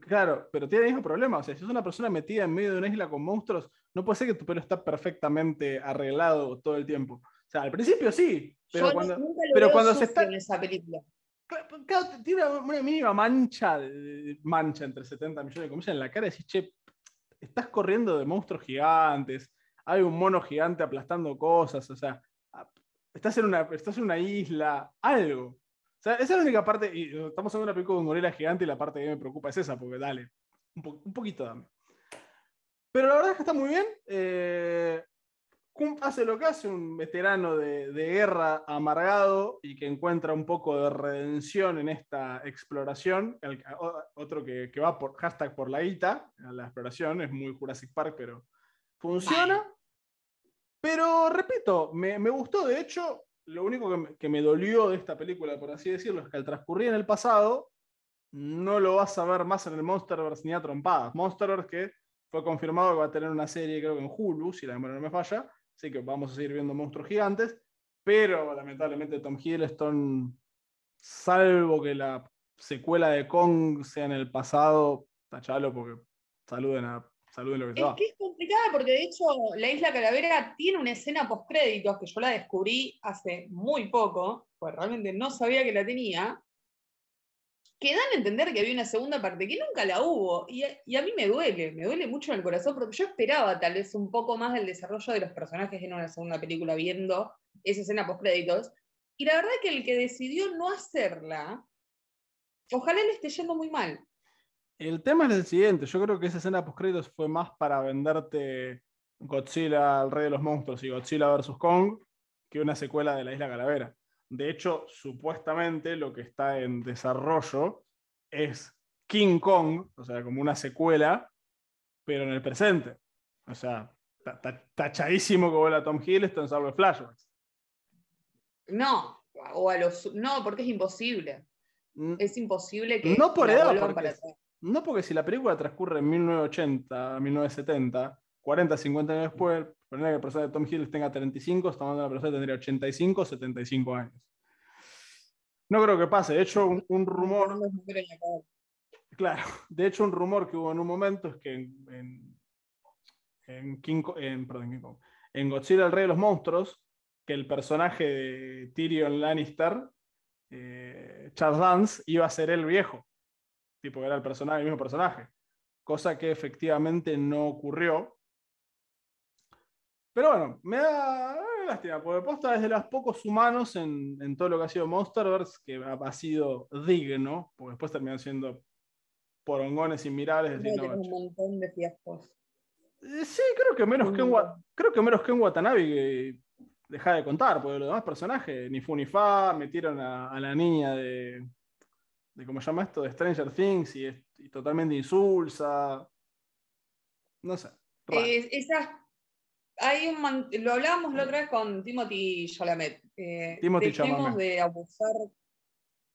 claro, pero tiene el mismo problema. O sea, si es una persona metida en medio de una isla con monstruos, no puede ser que tu pelo está perfectamente arreglado todo el tiempo. O sea, al principio sí, pero Yo cuando. pero cuando se está- en esa película. Tiene una, mínima mancha, mancha entre 70 millones de comillas en la cara y decís, che, estás corriendo de monstruos gigantes, hay un mono gigante aplastando cosas, o sea, estás en una, estás en una isla, algo. O sea, esa es la única parte, y estamos hablando de una película con gorila gigante y la parte que me preocupa es esa, porque dale, un, po- un poquito dame. Pero la verdad es que está muy bien. eh, hace lo que hace un veterano de, de guerra amargado y que encuentra un poco de redención en esta exploración. El- otro que, que va por hashtag por la guita, la exploración, es muy Jurassic Park, pero funciona. Pero repito, me, me gustó. De hecho, lo único que me, que me dolió de esta película, por así decirlo, es que al transcurrir en el pasado, no lo vas a ver más en el Monsterverse ni a trompadas. Monsterverse que fue confirmado que va a tener una serie, creo que en Hulu, si la memoria no me falla. Así que vamos a seguir viendo monstruos gigantes. Pero lamentablemente Tom Hiddleston, salvo que la secuela de Kong sea en el pasado, tachalo porque saluden, a, saluden lo que Es que es complicada porque de hecho La Isla Calavera tiene una escena post créditos que yo la descubrí hace muy poco, pues realmente no sabía que la tenía, que dan a entender que había una segunda parte, que nunca la hubo. Y a, mí me duele, me duele mucho en el corazón porque yo esperaba tal vez un poco más del desarrollo de los personajes en una segunda película viendo esa escena post créditos. Y la verdad que el que decidió no hacerla, ojalá le esté yendo muy mal. El tema es el siguiente, yo creo que esa escena post créditos fue más para venderte Godzilla, el rey de los monstruos y Godzilla vs. Kong que una secuela de la Isla Calavera. De hecho, supuestamente lo que está en desarrollo es King Kong, o sea, como una secuela, pero en el presente. O sea, ta- ta- tachadísimo que vuela Tom Hiddleston salvo flashbacks. No, o a los. No, porque es imposible. N- Es imposible que. No por edad, porque para. No porque si la película transcurre en 1980, 1970, 40, 50 años después, poner que el personaje de Tom Hiddleston tenga 35, estamos hablando de una persona que tendría 85, 75 años. No creo que pase. De hecho, un, un rumor, claro, de hecho, un rumor que hubo en un momento es que en, en, en King en- perdón, King Kong, en Godzilla, el rey de los monstruos, que el personaje de Tyrion Lannister, eh, Charles Dance, iba a ser el viejo. Tipo, era el personaje, el mismo personaje. Cosa que efectivamente no ocurrió. Pero bueno, me da, lástima, porque posta es de los pocos humanos en, en todo lo que ha sido Monsterverse que ha, ha sido digno, porque después terminan siendo porongones inmirables. Tenés un montón de fiascos. eh, Sí, creo que menos que en, creo que menos que en Watanabe que deja de contar, porque los demás personajes, ni fu ni fa, metieron a, a la niña de, de, ¿cómo se llama esto? De Stranger Things y, es y totalmente insulsa. No sé. Eh, esas, hay un lo hablábamos la otra vez con Timothy Chalamet. Eh, Timothy Chalamet. de abusar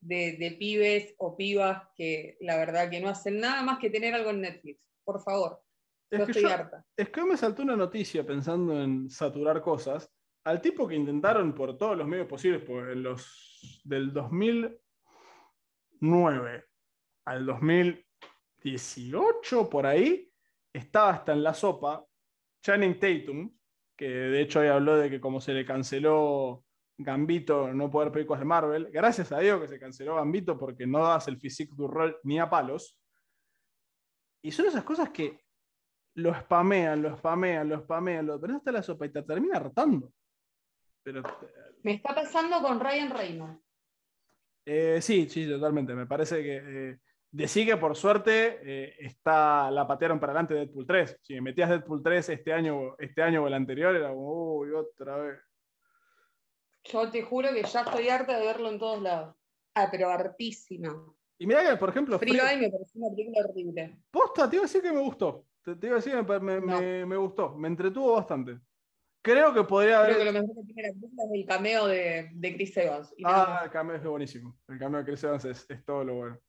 de, de pibes o pibas que la verdad que no hacen nada más que tener algo en Netflix. Por favor, Es yo que estoy yo- harta. Es que hoy me saltó una noticia pensando en saturar cosas. Al tipo que intentaron por todos los medios posibles, en los del 2009 al 2018, por ahí, estaba hasta en la sopa Channing Tatum, que de hecho hoy habló de que como se le canceló Gambito no poder películas de Marvel, gracias a Dios que se canceló Gambito porque no das el physique du rol ni a palos. Y son esas cosas que lo spamean, lo spamean, lo spamean, lo pones hasta la sopa y te termina hartando. Pero Me está pasando con Ryan Reynolds. eh, sí, sí, totalmente. Me parece que eh, decí que por suerte eh, está, la patearon para adelante Deadpool 3. Si me metías Deadpool 3 este año, este año o el anterior, era como, uy, otra vez. Yo te juro que ya estoy harta de verlo en todos lados. Ah, pero hartísima. Y mira que, por ejemplo, Free Guy me pareció una película horrible. Posta, te iba a decir que me gustó. Te, te iba a decir que me, me- No. me- me gustó. Me entretuvo bastante. Creo que podría haber. Creo que lo mejor que tiene la película es el cameo de, de Chris Evans. y Ah, el cameo es buenísimo. El cameo de Chris Evans es, es todo lo bueno.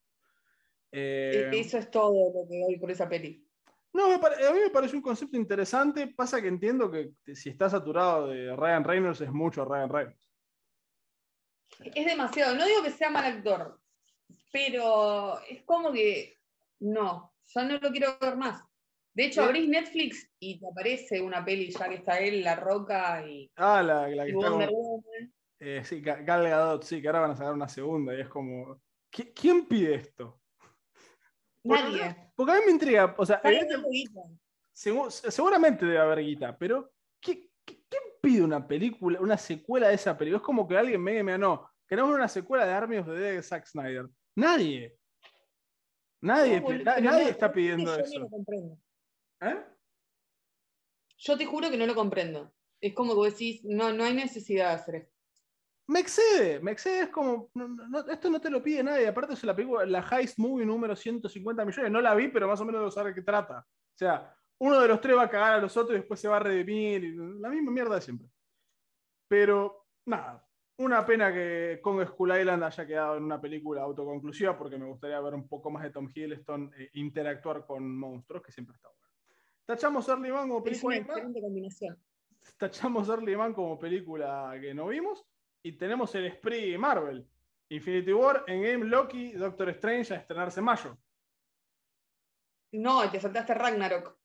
E- Eh, Eso es todo lo que doy por esa peli. no, me pare- a mí me parece un concepto interesante. Pasa que entiendo que si está saturado de Ryan Reynolds es mucho Ryan Reynolds. Es demasiado. No digo que sea mal actor, pero es como que no, ya no lo quiero ver más. De hecho, abrís Netflix y te aparece una peli ya que está él, La Roca y, Ah, la, la que está con, eh, sí, Ga- Gal Gadot, sí, que ahora van a sacar una segunda y es como. ¿qui- ¿Quién pide esto? Nadie. Porque a mí me intriga, o sea, segu- seguramente debe haber guita, pero ¿qué- qué- ¿quién pide una película, una secuela de esa película? Es como que alguien me diga, no, queremos una secuela de Army of the Dead de Zack Snyder. Nadie. Nadie, No, na- nadie no, está pidiendo yo no eso. lo comprendo. ¿Eh? Yo te juro que no lo comprendo. Es como que vos decís, no, no hay necesidad de hacer esto. Me excede, me excede, es como, no, no, no, esto no te lo pide nadie, aparte es la película, la Heist Movie número 150 millones, no la vi, pero más o menos saber qué trata. O sea, uno de los tres va a cagar a los otros y después se va a redimir, y la misma mierda de siempre. Pero, nada, una pena que Kong Skull Island haya quedado en una película autoconclusiva, porque me gustaría ver un poco más de Tom Hiddleston eh, interactuar con monstruos, que siempre está bueno. Tachamos Early Man como Es película una animada excelente combinación. tachamos Early Man como película que no vimos y tenemos el Spree Marvel. Infinity War, Endgame, Loki, Doctor Strange a estrenarse en mayo. No, te saltaste Ragnarok.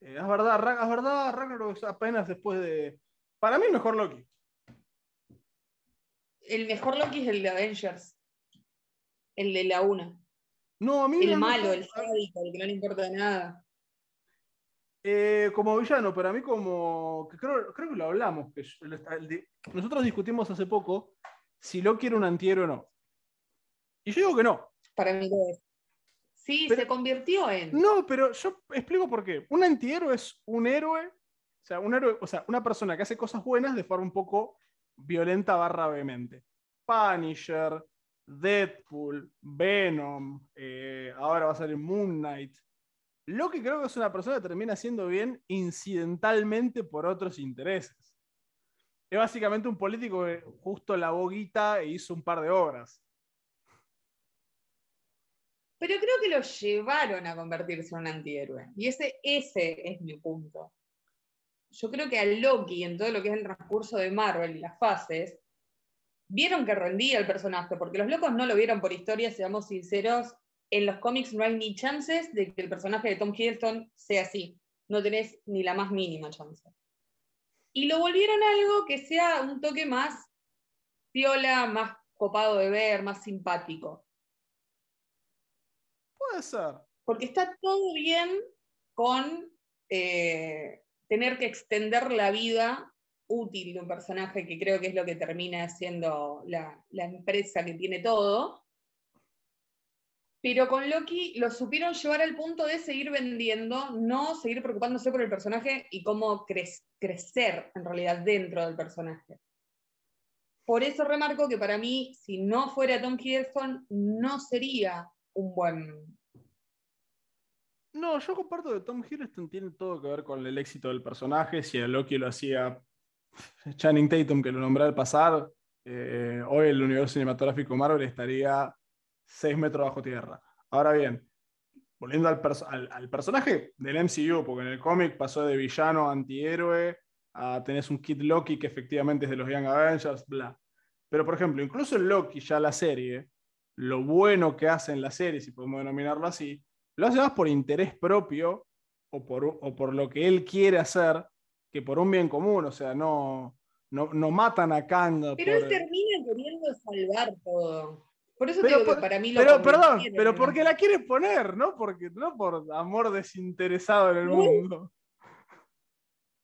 Eh, es verdad, es verdad, Ragnarok es apenas después de... Para mí el mejor Loki. El mejor Loki es el de Avengers. El de la una. No, a mí El no- malo, el sádico, el que no le importa nada. Eh, como villano, pero a mí como... creo, creo que lo hablamos. Que el- el nosotros discutimos hace poco si Loki era un antihéroe o no. Y yo digo que no. Para mí lo es. Sí, Pero- se convirtió en. No, pero yo explico por qué. Un antihéroe es un héroe, o sea, un héroe, o sea, una persona que hace cosas buenas de forma un poco violenta barra vehemente. Punisher, Deadpool, Venom, eh, ahora va a salir Moon Knight. Lo que creo que es una persona que termina haciendo bien incidentalmente por otros intereses. Es básicamente un político que justo la boguita e hizo un par de obras. Pero creo que lo llevaron a convertirse en un antihéroe. Y ese, ese es mi punto. Yo creo que a Loki, en todo lo que es el transcurso de Marvel y las fases, vieron que rendía el personaje, porque los locos no lo vieron por historia, seamos sinceros. En los cómics no hay ni chances de que el personaje de Tom Hiddleston sea así. No tenés ni la más mínima chance. Y lo volvieron algo que sea un toque más piola, más copado de ver, más simpático. Puede ser. Porque está todo bien con eh, tener que extender la vida útil de un personaje, que creo que es lo que termina siendo la, la empresa que tiene todo. Pero con Loki lo supieron llevar al punto de seguir vendiendo, no seguir preocupándose por el personaje y cómo cre- crecer en realidad dentro del personaje. Por eso remarco que para mí, si no fuera Tom Hiddleston, no sería un buen No, yo comparto que Tom Hiddleston tiene todo que ver con el éxito del personaje. Si a Loki lo hacía Channing Tatum, que lo nombré al pasar, eh, hoy el universo cinematográfico Marvel estaría seis metros bajo tierra. Ahora bien, volviendo al, perso- al- al personaje del MCU, porque en el cómic pasó de villano a antihéroe, a tenés un Kid Loki que efectivamente es de los Young Avengers, bla. Pero por ejemplo, incluso en Loki, ya la serie, lo bueno que hace en la serie, si podemos denominarlo así, lo hace más por interés propio o por, o por lo que él quiere hacer que por un bien común. O sea, no, no, no matan a Kang. Pero por- él termina queriendo salvar todo. Por eso Pero digo por- que para mí lo Pero, perdón, pero porque la quiere poner, ¿no? Porque, no por amor desinteresado en el mundo.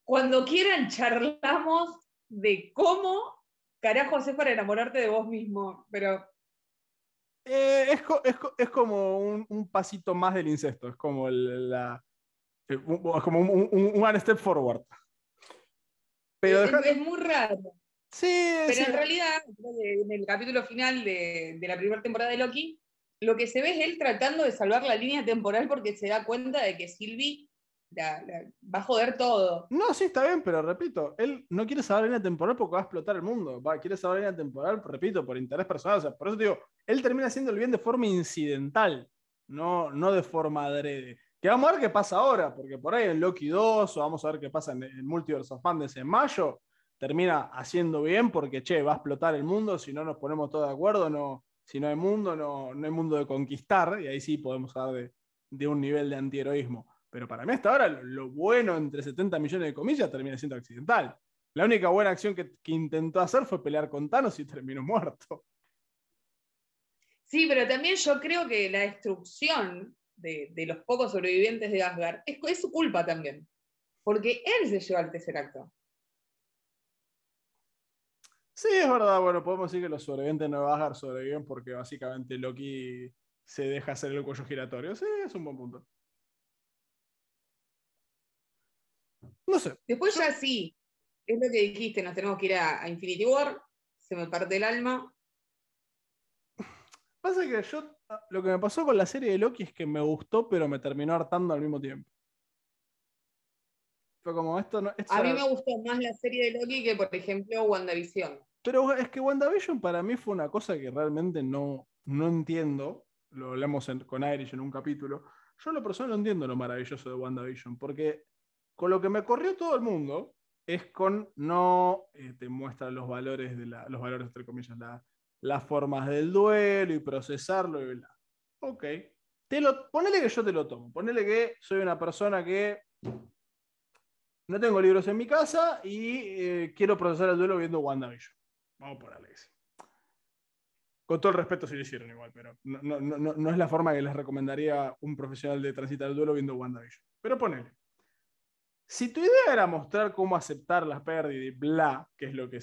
Cuando quieran charlamos de cómo carajo haces para enamorarte de vos mismo. Pero Eh, es, es es como un, un pasito más del incesto. Es como el- la. eh, es como un, un- un one step forward. Pero es, deja- es muy raro. Sí, Pero sí. en realidad, en el capítulo final de, de la primera temporada de Loki, lo que se ve es él tratando de salvar la línea temporal porque se da cuenta de que Sylvie va a joder todo. No, sí, está bien, pero repito, él no quiere saber línea temporal porque va a explotar el mundo. Va, quiere saber línea temporal, repito, por interés personal. O sea, por eso digo, él termina haciendo el bien de forma incidental, no, no de forma adrede. Que vamos a ver qué pasa ahora, porque por ahí en Loki 2, o vamos a ver qué pasa en el Multiverse of Madness en mayo, termina haciendo bien porque, che, va a explotar el mundo, si no nos ponemos todos de acuerdo, no, si no hay mundo, no, no hay mundo de conquistar, y ahí sí podemos hablar de, de un nivel de antiheroísmo. Pero para mí hasta ahora lo, bueno entre 70 millones de comillas termina siendo accidental. La única buena acción que, intentó hacer fue pelear con Thanos y terminó muerto. Sí, pero también yo creo que la destrucción de, los pocos sobrevivientes de Asgard es, es, su culpa también. Porque él se lleva al tercer acto. Sí, es verdad. Bueno, podemos decir que los sobrevivientes de Asgard sobreviven porque básicamente Loki se deja hacer el cuello giratorio. Sí, es un buen punto. No sé. Después ya sí, es lo que dijiste, nos tenemos que ir a, Infinity War, se me parte el alma. Pasa que yo, lo que me pasó con la serie de Loki es que me gustó, pero me terminó hartando al mismo tiempo. Fue como esto no. a mí me gustó más la serie de Loki que, por ejemplo, WandaVision. Pero es que WandaVision para mí fue una cosa que realmente no, no entiendo. Lo hablamos con Irish en un capítulo. Yo lo personal no entiendo lo maravilloso de WandaVision, porque con lo que me corrió todo el mundo es con no eh, te muestra los valores de la, los valores entre comillas, las formas del duelo y procesarlo y bla. Ok. Te lo, ponele que yo te lo tomo. Ponele que soy una persona que no tengo libros en mi casa y eh, quiero procesar el duelo viendo WandaVision. Vamos por Alex. Con todo el respeto si lo hicieron igual, pero no, es la forma que les recomendaría un profesional de transitar el duelo viendo WandaVision. Pero ponele. Si tu idea era mostrar cómo aceptar las pérdidas y bla, que es lo que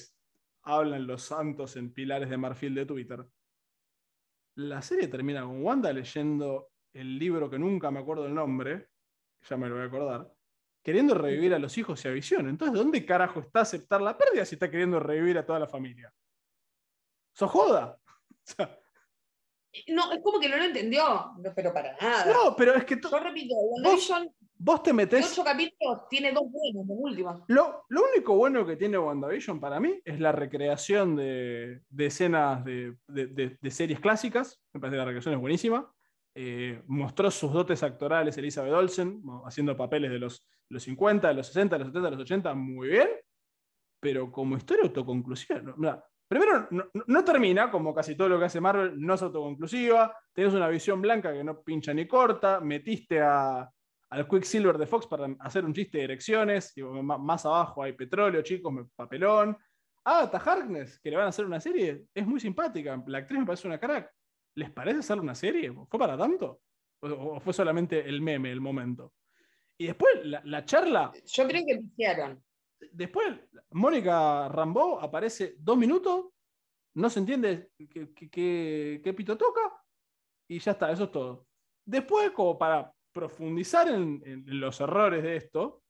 hablan los santos en pilares de marfil de Twitter, la serie termina con Wanda leyendo el libro que nunca me acuerdo el nombre, ya me lo voy a acordar, queriendo revivir a los hijos y a Visión. Entonces, ¿dónde carajo está aceptar la pérdida si está queriendo revivir a toda la familia? ¡Sos joda! no, es como que no lo entendió, pero para nada. No, pero es que. Yo repito, WandaVision Vos te metés. ocho capítulos tiene dos buenos, de última. Lo, único bueno que tiene WandaVision para mí es la recreación de, escenas de, series clásicas. Me parece que la recreación es buenísima. Eh, mostró sus dotes actorales Elizabeth Olsen, haciendo papeles de los, los 50, de los 60, de los 70, de los 80, muy bien. Pero como historia autoconclusiva, primero, no, termina, como casi todo lo que hace Marvel, no es autoconclusiva. Tienes una visión blanca que no pincha ni corta. Metiste a al Quicksilver de Fox para hacer un chiste de erecciones. Y más abajo hay petróleo, chicos, papelón. Ah, Harkness, que le van a hacer una serie, es muy simpática. La actriz me parece una crack. ¿Les parece hacer una serie? ¿Fue para tanto? ¿O, fue solamente el meme, el momento? Y después la, charla. Yo creo que hicieron. Después, Mónica Rambeau aparece dos minutos, no se entiende qué pito toca, y ya está, eso es todo. Después, como para profundizar en, los errores de esto,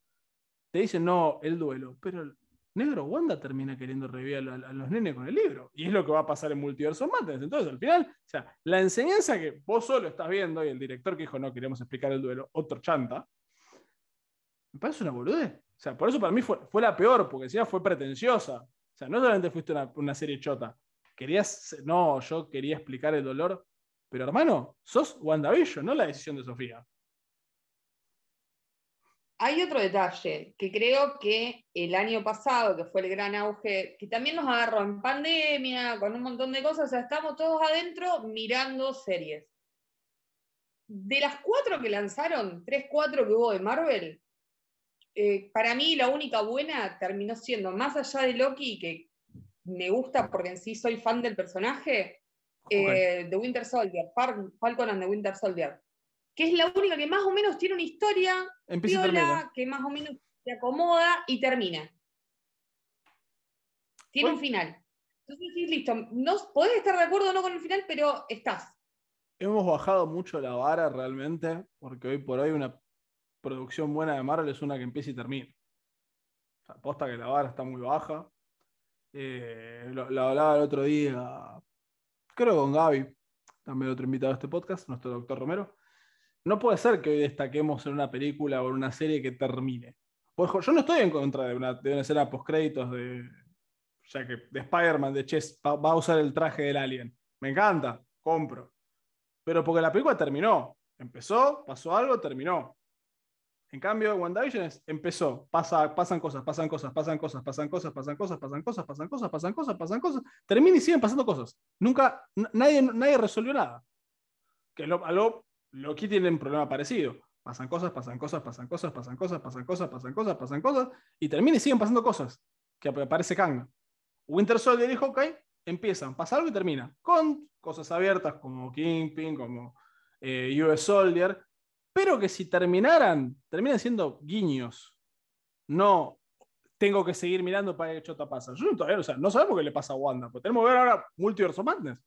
te dicen, no, el duelo. Pero Negro Wanda termina queriendo revivir a, los nenes con el libro. Y es lo que va a pasar en Multiverso Matters. Entonces, al final, o sea, la enseñanza que vos solo estás viendo y el director que dijo, no, queremos explicar el duelo, otro chanta, me parece una boludez. O sea, por eso para mí fue, fue la peor, porque encima fue pretenciosa. O sea, no solamente fuiste una, serie chota. Querías, no, yo quería explicar el dolor. Pero hermano, sos WandaVision, no la decisión de Sofía. Hay otro detalle que creo que el año pasado, que fue el gran auge, que también nos agarró en pandemia, con un montón de cosas, o sea, estamos todos adentro mirando series. De las cuatro que lanzaron, tres, cuatro que hubo de Marvel, eh, para mí la única buena terminó siendo, más allá de Loki, que me gusta porque en sí soy fan del personaje, eh, The Winter Soldier, Falcon and the Winter Soldier que es la única que más o menos tiene una historia viola, que más o menos se acomoda y termina. Tiene un final. Entonces sí, listo. No podés estar de acuerdo o no con el final, pero estás. Hemos bajado mucho la vara realmente, porque hoy por hoy una producción buena de Marvel es una que empieza y termina. O sea, aposta que la vara está muy baja. Eh, lo, hablaba el otro día, creo con Gaby, también otro invitado a este podcast, nuestro doctor Romero no puede ser que hoy destaquemos en una película o en una serie que termine. Pues yo no estoy en contra de una, de una escena post-créditos de, ya que, de Spider-Man, de Chess, va, a usar el traje del alien. Me encanta, compro. Pero porque la película terminó. Empezó, pasó algo, terminó. En cambio, WandaVision es, empezó, pasa, pasan cosas, pasan cosas, pasan cosas, pasan cosas, pasan cosas, pasan cosas, pasan cosas, pasan cosas, pasan cosas, termina y siguen pasando cosas. Nunca, nadie, nadie resolvió nada. Que lo, lo, Loki tiene un problema parecido. Pasan cosas, pasan cosas, pasan cosas, pasan cosas, pasan cosas, pasan cosas, pasan cosas, y termina y siguen pasando cosas. Que aparece Kang. Winter Soldier dijo, ok, empiezan, pasa algo y termina. Con cosas abiertas como Kingpin, como US Soldier, pero que si terminaran, terminan siendo guiños. No tengo que seguir mirando para que chota pasa. Yo todavía, o sea, no sabemos qué le pasa a Wanda, porque tenemos que ver ahora Multiverse Madness.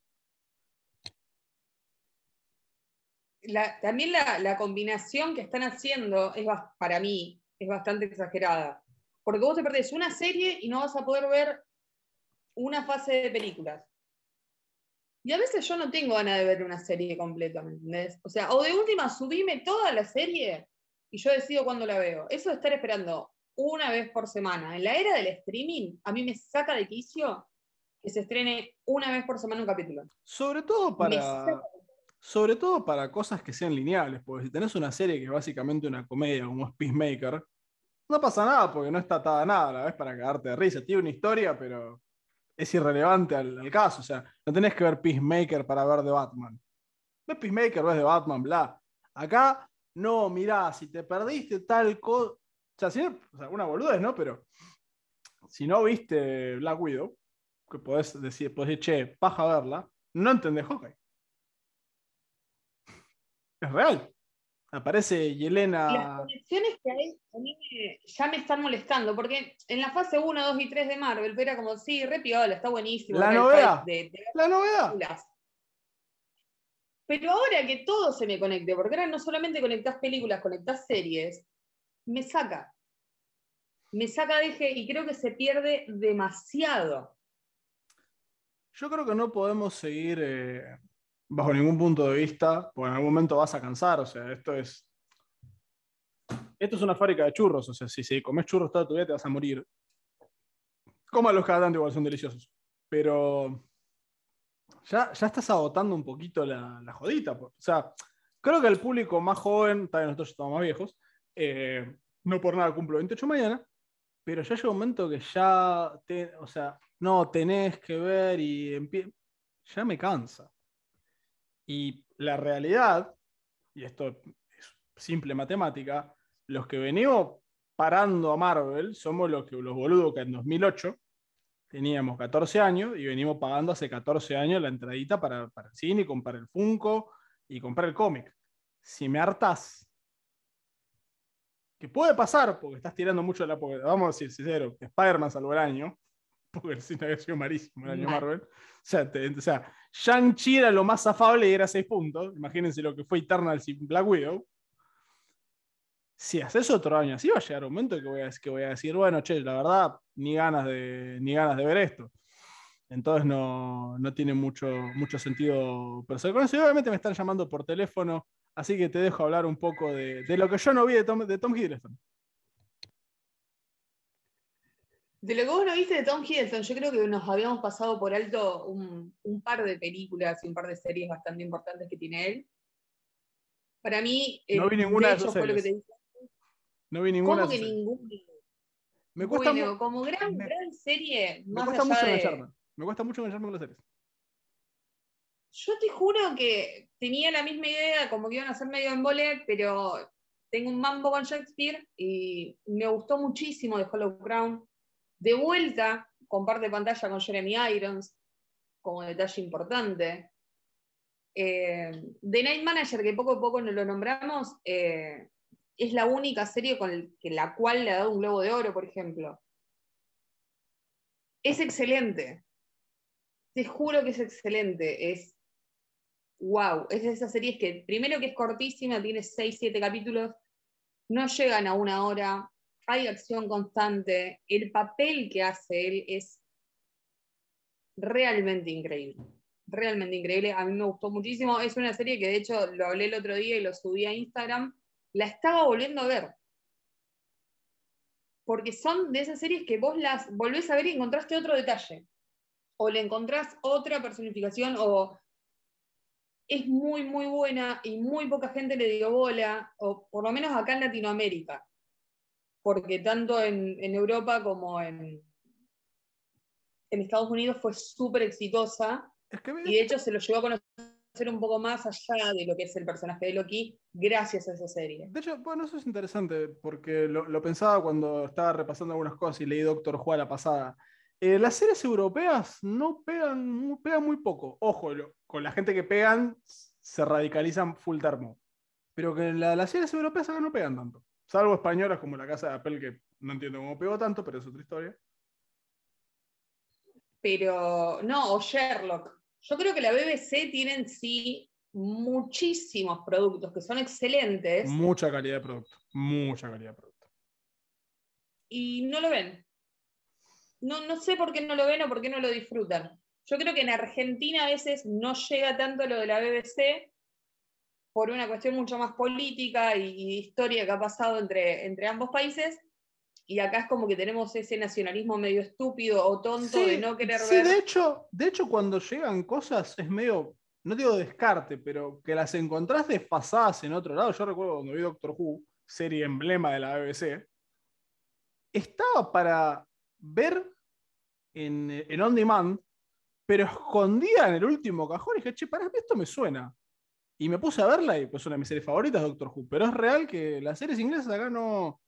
También la, la, combinación que están haciendo es para mí es bastante exagerada. Porque vos te perdés una serie y no vas a poder ver una fase de películas. Y a veces yo no tengo ganas de ver una serie completa, ¿me entendés? O sea, o de última, subime toda la serie y yo decido cuándo la veo. Eso de estar esperando una vez por semana. En la era del streaming, a mí me saca de quicio que se estrene una vez por semana un capítulo. Sobre todo para, sobre todo para cosas que sean lineales, porque si tenés una serie que es básicamente una comedia como es Peacemaker, no pasa nada porque no está atada a nada, la ves para cagarte de risa. Tiene una historia, pero es irrelevante al, caso. O sea, no tenés que ver Peacemaker para ver de Batman. Ves Peacemaker, ves de Batman, bla. Acá, no, mirá, si te perdiste tal cosa. O sea, si boludez, ¿no? Pero si no viste Black Widow, que podés decir, podés decir, che, paja verla, no entendés hockey. Es real. Aparece Yelena. Las conexiones que hay a mí ya me están molestando, porque en la fase 1, 2 y 3 de Marvel era como, sí, re piola, está buenísimo. La novedad. la novedad. Pero ahora que todo se me conecte, porque ahora no solamente conectás películas, conectás series, me saca. Me saca de eje y creo que se pierde demasiado. Yo creo que no podemos seguir eh, bajo ningún punto de vista, porque en algún momento vas a cansar, o sea, esto es... Esto es una fábrica de churros, o sea, si, si comes churros toda tu vida te vas a morir. los cada tanto igual, son deliciosos. Pero ya, ya estás agotando un poquito la, la jodita. O sea, creo que el público más joven, también nosotros estamos más viejos, eh, no por nada cumplo 28 mañana, pero ya llega un momento que ya, o sea, no, tenés que ver y ya me cansa. Y la realidad, y esto es simple matemática, los que venimos parando a Marvel somos los, que, los boludos que en 2008 teníamos 14 años y venimos pagando hace 14 años la entradita para, para el cine, comprar el Funko y comprar el cómic. Si me hartas, que puede pasar porque estás tirando mucho de la. Vamos a decir sincero, Spider-Man salvó el año, porque el cine había sido malísimo el año Marvel. O sea, o sea Shang-Chi era lo más afable y era 6 puntos. Imagínense lo que fue Eternal sin Black Widow. Si haces otro año así, va a llegar un momento que voy a, que voy a decir, bueno, che, la verdad, ni ganas de, ni ganas de ver esto. Entonces no, no tiene mucho, mucho sentido. Con eso, obviamente me están llamando por teléfono, así que te dejo hablar un poco de, de lo que yo no vi de Tom, de Tom Hiddleston. De lo que vos no viste de Tom Hiddleston, yo creo que nos habíamos pasado por alto un, par de películas y un par de series bastante importantes que tiene él. Para mí, no vi ninguna de, esas No vi ninguna ¿Cómo que ninguna? Me cuesta bueno, como gran, gran serie, me cuesta mucho engancharme. Me cuesta mucho engancharme con las series. Yo te juro que tenía la misma idea, como que iban a ser medio en embole, pero tengo un mambo con Shakespeare y me gustó muchísimo de Hollow Crown. De vuelta, comparte pantalla con Jeremy Irons, como detalle importante. Eh, The Night Manager, que poco a poco nos lo nombramos, eh, es la única serie con la cual le ha dado un globo de oro, por ejemplo. Es excelente. Te juro que es excelente. Es wow. Es de esas series que, primero que es cortísima, tiene 6, 7 capítulos, no llegan a una hora, hay acción constante, el papel que hace él es realmente increíble. realmente increíble. A mí me gustó muchísimo. Es una serie que de hecho lo hablé el otro día y lo subí a Instagram. La estaba volviendo a ver. Porque son de esas series que vos las volvés a ver y encontraste otro detalle. O le encontrás otra personificación o es muy, muy buena y muy poca gente le dio bola, o por lo menos acá en Latinoamérica. Porque tanto en, en Europa como en, en Estados Unidos fue súper exitosa Es que y de hecho se lo llevó a conocer un poco más allá de lo que es el personaje de Loki gracias a esa serie. De hecho, bueno, eso es interesante porque lo, lo pensaba cuando estaba repasando algunas cosas y leí Doctor Who a la pasada. Eh, las series europeas no pegan, pegan muy poco. Ojo, lo- con la gente que pegan se radicalizan full termo. Pero que la- las series europeas acá no pegan tanto. Salvo españolas como La Casa de Apple, que no entiendo cómo pegó tanto, pero es otra historia. Pero no, o Sherlock. Yo creo que la BBC tiene en sí muchísimos productos que son excelentes Mucha calidad de producto. Mucha calidad de producto. y no lo ven. No, no sé por qué no lo ven o por qué no lo disfrutan. Yo creo que en Argentina a veces no llega tanto lo de la BBC por una cuestión mucho más política y, historia que ha pasado entre, entre ambos países. Y acá es como que tenemos ese nacionalismo medio estúpido o tonto de no querer sí, ver. de hecho, de hecho, cuando llegan cosas es medio, no digo descarte, pero que las encontrás desfasadas en otro lado. Yo recuerdo cuando vi Doctor Who, serie emblema de la BBC, estaba para ver en, en On Demand, pero escondida en el último cajón y dije, che, para esto me suena. Y me puse a verla y pues una de mis series favoritas, Doctor Who. Pero es real que las series inglesas acá no,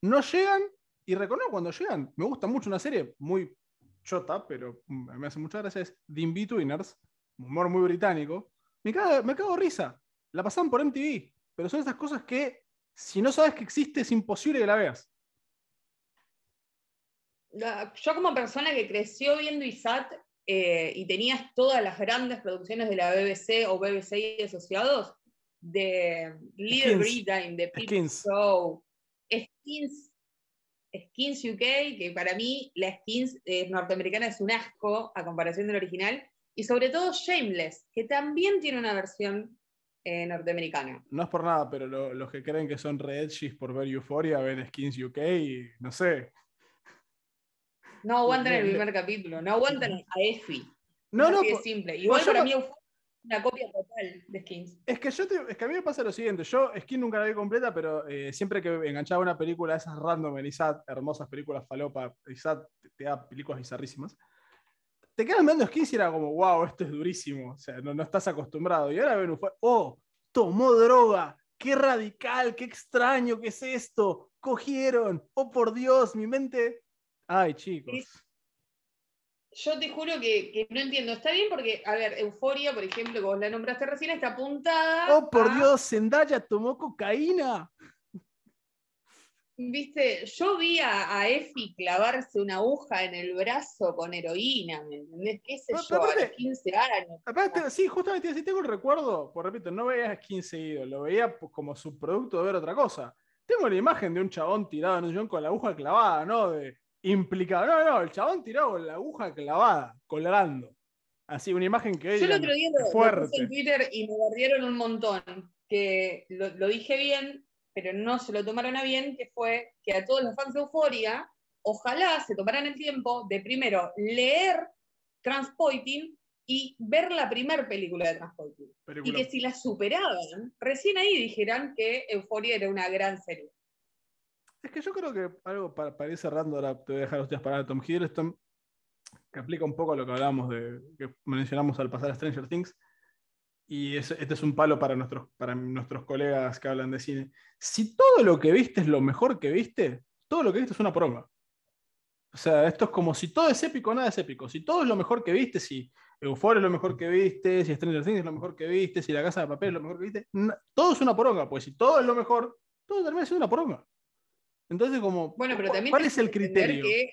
no llegan. Y reconozco cuando llegan. Me gusta mucho una serie muy chota, pero me hace mucha gracia. Es The Inbetweeners, humor muy británico. Me cago, me cago risa. La pasan por MTV. Pero son esas cosas que, si no sabes que existe, es imposible que la veas. Yo como persona que creció viendo ISAT eh, y tenías todas las grandes producciones de la BBC o BBC y asociados, de Little. Britain, de Skins. Show, Skins, Skins UK, que para mí la Skins eh, norteamericana es un asco a comparación del original, y sobre todo Shameless, que también tiene una versión eh, norteamericana. No es por nada, pero lo- los que creen que son re edgys por ver Euphoria ven Skins UK y no sé. No aguantan el primer capítulo, no aguantan a Effie. No, Es no, así po- simple. Igual para no- mí es una copia total de Skins. Es que, yo te- es que a mí me pasa lo siguiente, yo Skin nunca la vi completa, pero eh, siempre que enganchaba una película de esas random en ISAT, hermosas películas falopa, ISAT te, te da películas bizarrísimas, te quedas viendo Skins y era como, wow, esto es durísimo, o sea, no, no estás acostumbrado. Y ahora ven, un fue, oh, tomó droga, qué radical, qué extraño, qué es esto, cogieron, oh por Dios, mi mente... Ay, chicos. Yo te juro que, que no entiendo. Está bien porque, a ver, Euforia, por ejemplo, que vos la nombraste recién, está apuntada. Oh, por a- Dios, Zendaya tomó cocaína. Viste, yo vi a, a Effie clavarse una aguja en el brazo con heroína, ¿me entendés? ¿Qué sé Pero- yo? A los 15 años. Aparte, sí, justamente si tengo el recuerdo, pues repito, no veía Skin seguido, lo veía como subproducto de ver otra cosa. Tengo la imagen de un chabón tirado en un sillón con la aguja clavada, ¿no? De implicado. No, no, el chabón tirado con la aguja clavada, colgando. Así, una imagen que Yo el otro día "Qué lo, lo fuerte. puse en Twitter y me un montón, que lo, lo dije bien, pero no se lo tomaron a bien, que fue que a todos los fans de Euforia, ojalá se tomaran el tiempo de primero leer Transpoiting y ver la primera película de Transpoiting. Y que si la superaban, recién ahí dijeran que Euforia era una gran serie. Es que yo creo que algo para, ir cerrando, ahora te voy a dejar ustedes para Tom Hiddleston, que aplica un poco a lo que hablamos de, que mencionamos al pasar a Stranger Things. Y es- este es un palo para nuestros, para nuestros colegas que hablan de cine. Si todo lo que viste es lo mejor que viste, todo lo que viste es una poronga. O sea, esto es como si todo es épico, nada es épico. Si todo es lo mejor que viste, si Euphoria es lo mejor que viste, si Stranger Things es lo mejor que viste, si La Casa de Papel es lo mejor que viste, todo es una poronga. Pues si todo es lo mejor, todo termina siendo una poronga. Entonces, como, Bueno, pero también ¿cuál es el que criterio? Que,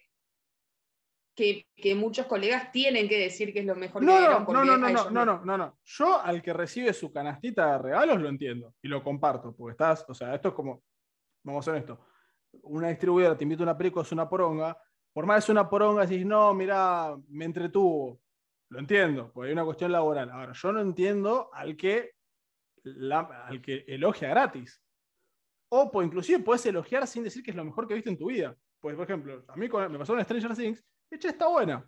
que, que muchos colegas tienen que decir que es lo mejor que No, vieron no, no, no, no, no, no, no, no, no. Yo al que recibe su canastita de regalos lo entiendo y lo comparto, porque estás, o sea, esto es como, vamos a ser esto, una distribuidora te invita a una película, es una poronga, por más es una poronga, decís, no, mira, me entretuvo, lo entiendo, porque hay una cuestión laboral. Ahora, yo no entiendo al que, al que elogia gratis. O pues, inclusive puedes elogiar sin decir que es lo mejor que viste en tu vida. Pues, por ejemplo, a mí me pasó en Stranger Things, echa está buena.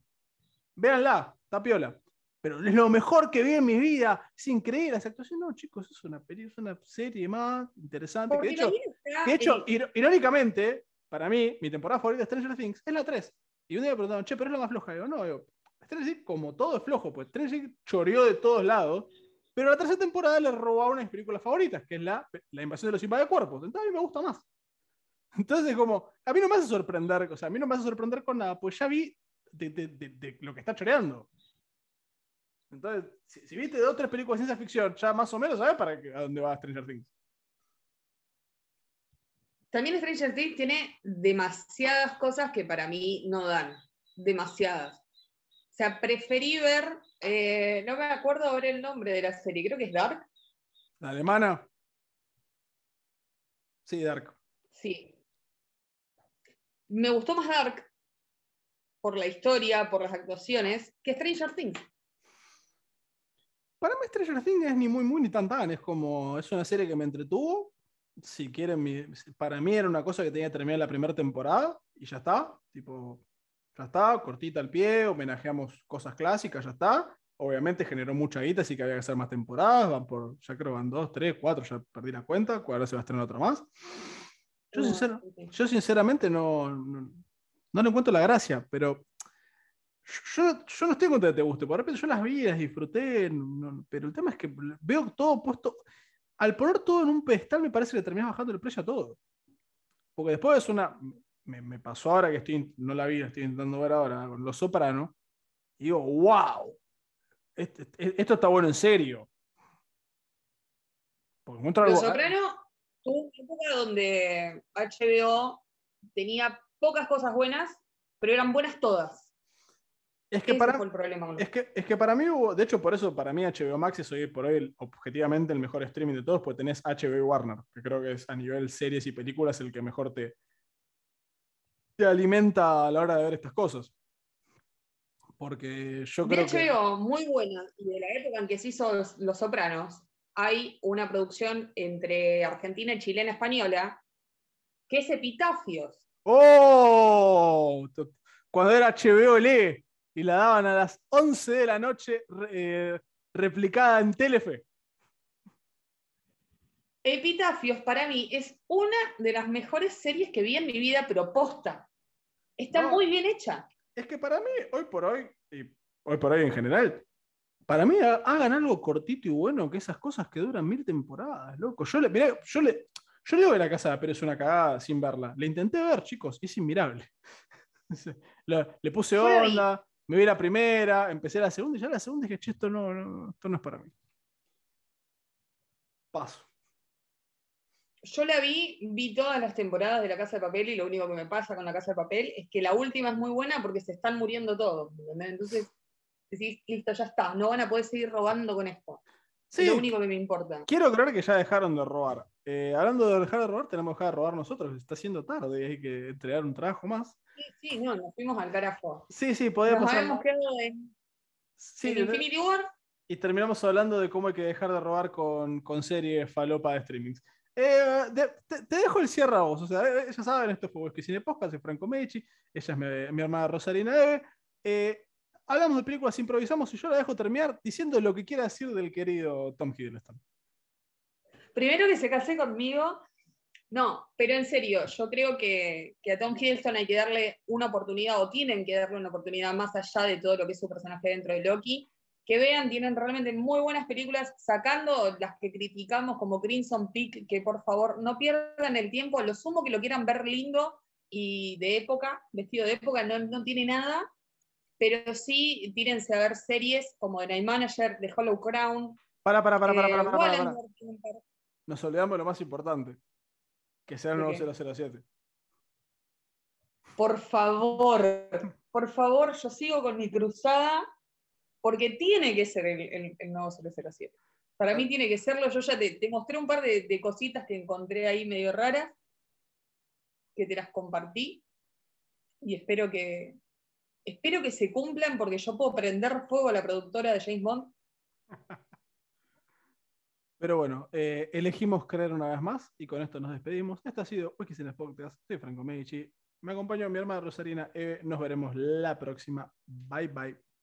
Véanla, está piola. Pero es lo mejor que vi en mi vida. Es increíble esa actuación. No, chicos, es una, es una serie más interesante. Que de hecho, de hecho irónicamente, para mí, mi temporada favorita de Stranger Things es la 3. Y un día me preguntaron, che, pero es la más floja. Y yo, no, yo, Stranger Things, como todo es flojo, pues Stranger Things choreó de todos lados. Pero la tercera temporada le robó una de mis películas favoritas, que es la, la invasión de los de cuerpos. Entonces a mí me gusta más. Entonces, como, a mí no me hace sorprender, o sea, a mí no me hace sorprender con nada, pues ya vi de, lo que está choreando. Entonces, si, viste dos o tres películas de ciencia ficción, ya más o menos sabes para a dónde va Stranger Things. También Stranger Things tiene demasiadas cosas que para mí no dan. Demasiadas. O sea, preferí ver, eh, no me acuerdo ahora el nombre de la serie, creo que es Dark. ¿La alemana? Sí, Dark. Sí. Me gustó más Dark por la historia, por las actuaciones, que Stranger Things. Para mí Stranger Things es ni muy muy ni tan tan, es como, es una serie que me entretuvo, si quieren, para mí era una cosa que tenía que terminar la primera temporada y ya está, tipo, ya está, cortita al pie, homenajeamos cosas clásicas, ya está. Obviamente generó mucha guita, así que había que hacer más temporadas, van por, ya creo van dos, tres, cuatro, ya perdí la cuenta, ahora se va a estrenar otro más. Yo, sinceramente no, no, le encuentro la gracia, pero yo, yo, no estoy de que te guste. Por repente yo las vi, las disfruté, pero el tema es que veo todo puesto. Al poner todo en un pedestal, me parece que terminas bajando el precio a todo. Porque después es una. Me, pasó ahora que estoy, no la vi, estoy intentando ver ahora con Los Sopranos. Y digo, wow, este, esto está bueno en serio. Los Sopranos tuvo una época donde HBO tenía pocas cosas buenas, pero eran buenas todas. Es que, para, es, que, es que para mí hubo, de hecho por eso para mí HBO Max es hoy por hoy objetivamente el mejor streaming de todos, porque tenés HBO Warner, que creo que es a nivel series y películas el que mejor te, te alimenta a la hora de ver estas cosas. Porque yo creo de HBO, muy buena, y de la época en que se hizo Los Sopranos, hay una producción entre Argentina y chilena española que es Epitafios. ¡Oh! Cuando era HBO Lee y la daban a las 11 de la noche eh, replicada en Telefe. Epitafios para mí es una de las mejores series que vi en mi vida, pero posta. Está muy bien hecha. Es que para mí, hoy por hoy, y hoy por hoy en general, para mí hagan algo cortito y bueno, que esas cosas que duran mil temporadas, loco. Yo le, yo le, yo le que la casa pero es una cagada sin verla. Le intenté ver, chicos, es inmirable. le, puse onda, me vi la primera, empecé la segunda y ya la segunda dije, che, esto no, esto no es para mí. Paso. Yo la vi, vi todas las temporadas de La Casa de Papel y lo único que me pasa con La Casa de Papel es que la última es muy buena porque se están muriendo todos. Entonces, decís, listo, ya está, no van a poder seguir robando con esto. es lo único que me importa. Quiero creer que ya dejaron de robar. Eh, hablando de dejar de robar, tenemos que dejar de robar nosotros. Está siendo tarde, hay que entregar un trabajo más. Sí, sí, no, nos fuimos al carajo. Sí, sí, podemos. Nos habíamos quedado en, sí, Infinity War. Y terminamos hablando de cómo hay que dejar de robar con, con series falopa de streamings. Eh, te, dejo el cierre a vos. O sea, eh, ya saben, esto fue que Cine Podcast de Franco Mechi. Ella es mi, hermana Rosalina Eve. Eh, hablamos de películas, improvisamos y yo la dejo terminar diciendo lo que quiera decir del querido Tom Hiddleston. Primero que se casé conmigo no, pero en serio, yo creo que, a Tom Hiddleston hay que darle una oportunidad, o tienen que darle una oportunidad más allá de todo lo que es su personaje dentro de Loki. Que vean, tienen realmente muy buenas películas, sacando las que criticamos como Crimson Peak, que por favor no pierdan el tiempo, lo sumo que lo quieran ver lindo y de época, vestido de época, no, tiene nada, pero sí tírense a ver series como The Night Manager, The Hollow Crown. Para, para, para, para, para, para, para, para. Nos olvidamos de lo más importante. Que sea el nuevo 007. Por favor, por favor, yo sigo con mi cruzada porque tiene que ser el, nuevo 007. Para mí tiene que serlo. Yo ya te, mostré un par de, cositas que encontré ahí medio raras, que te las compartí y espero que, espero que se cumplan porque yo puedo prender fuego a la productora de James Bond. Pero bueno, eh, elegimos creer una vez más y con esto nos despedimos. Esto ha sido Whisky Cines Podcast. Soy Franco Medici. Me acompañó mi hermana Rosarina. Eve. Nos veremos la próxima. Bye bye.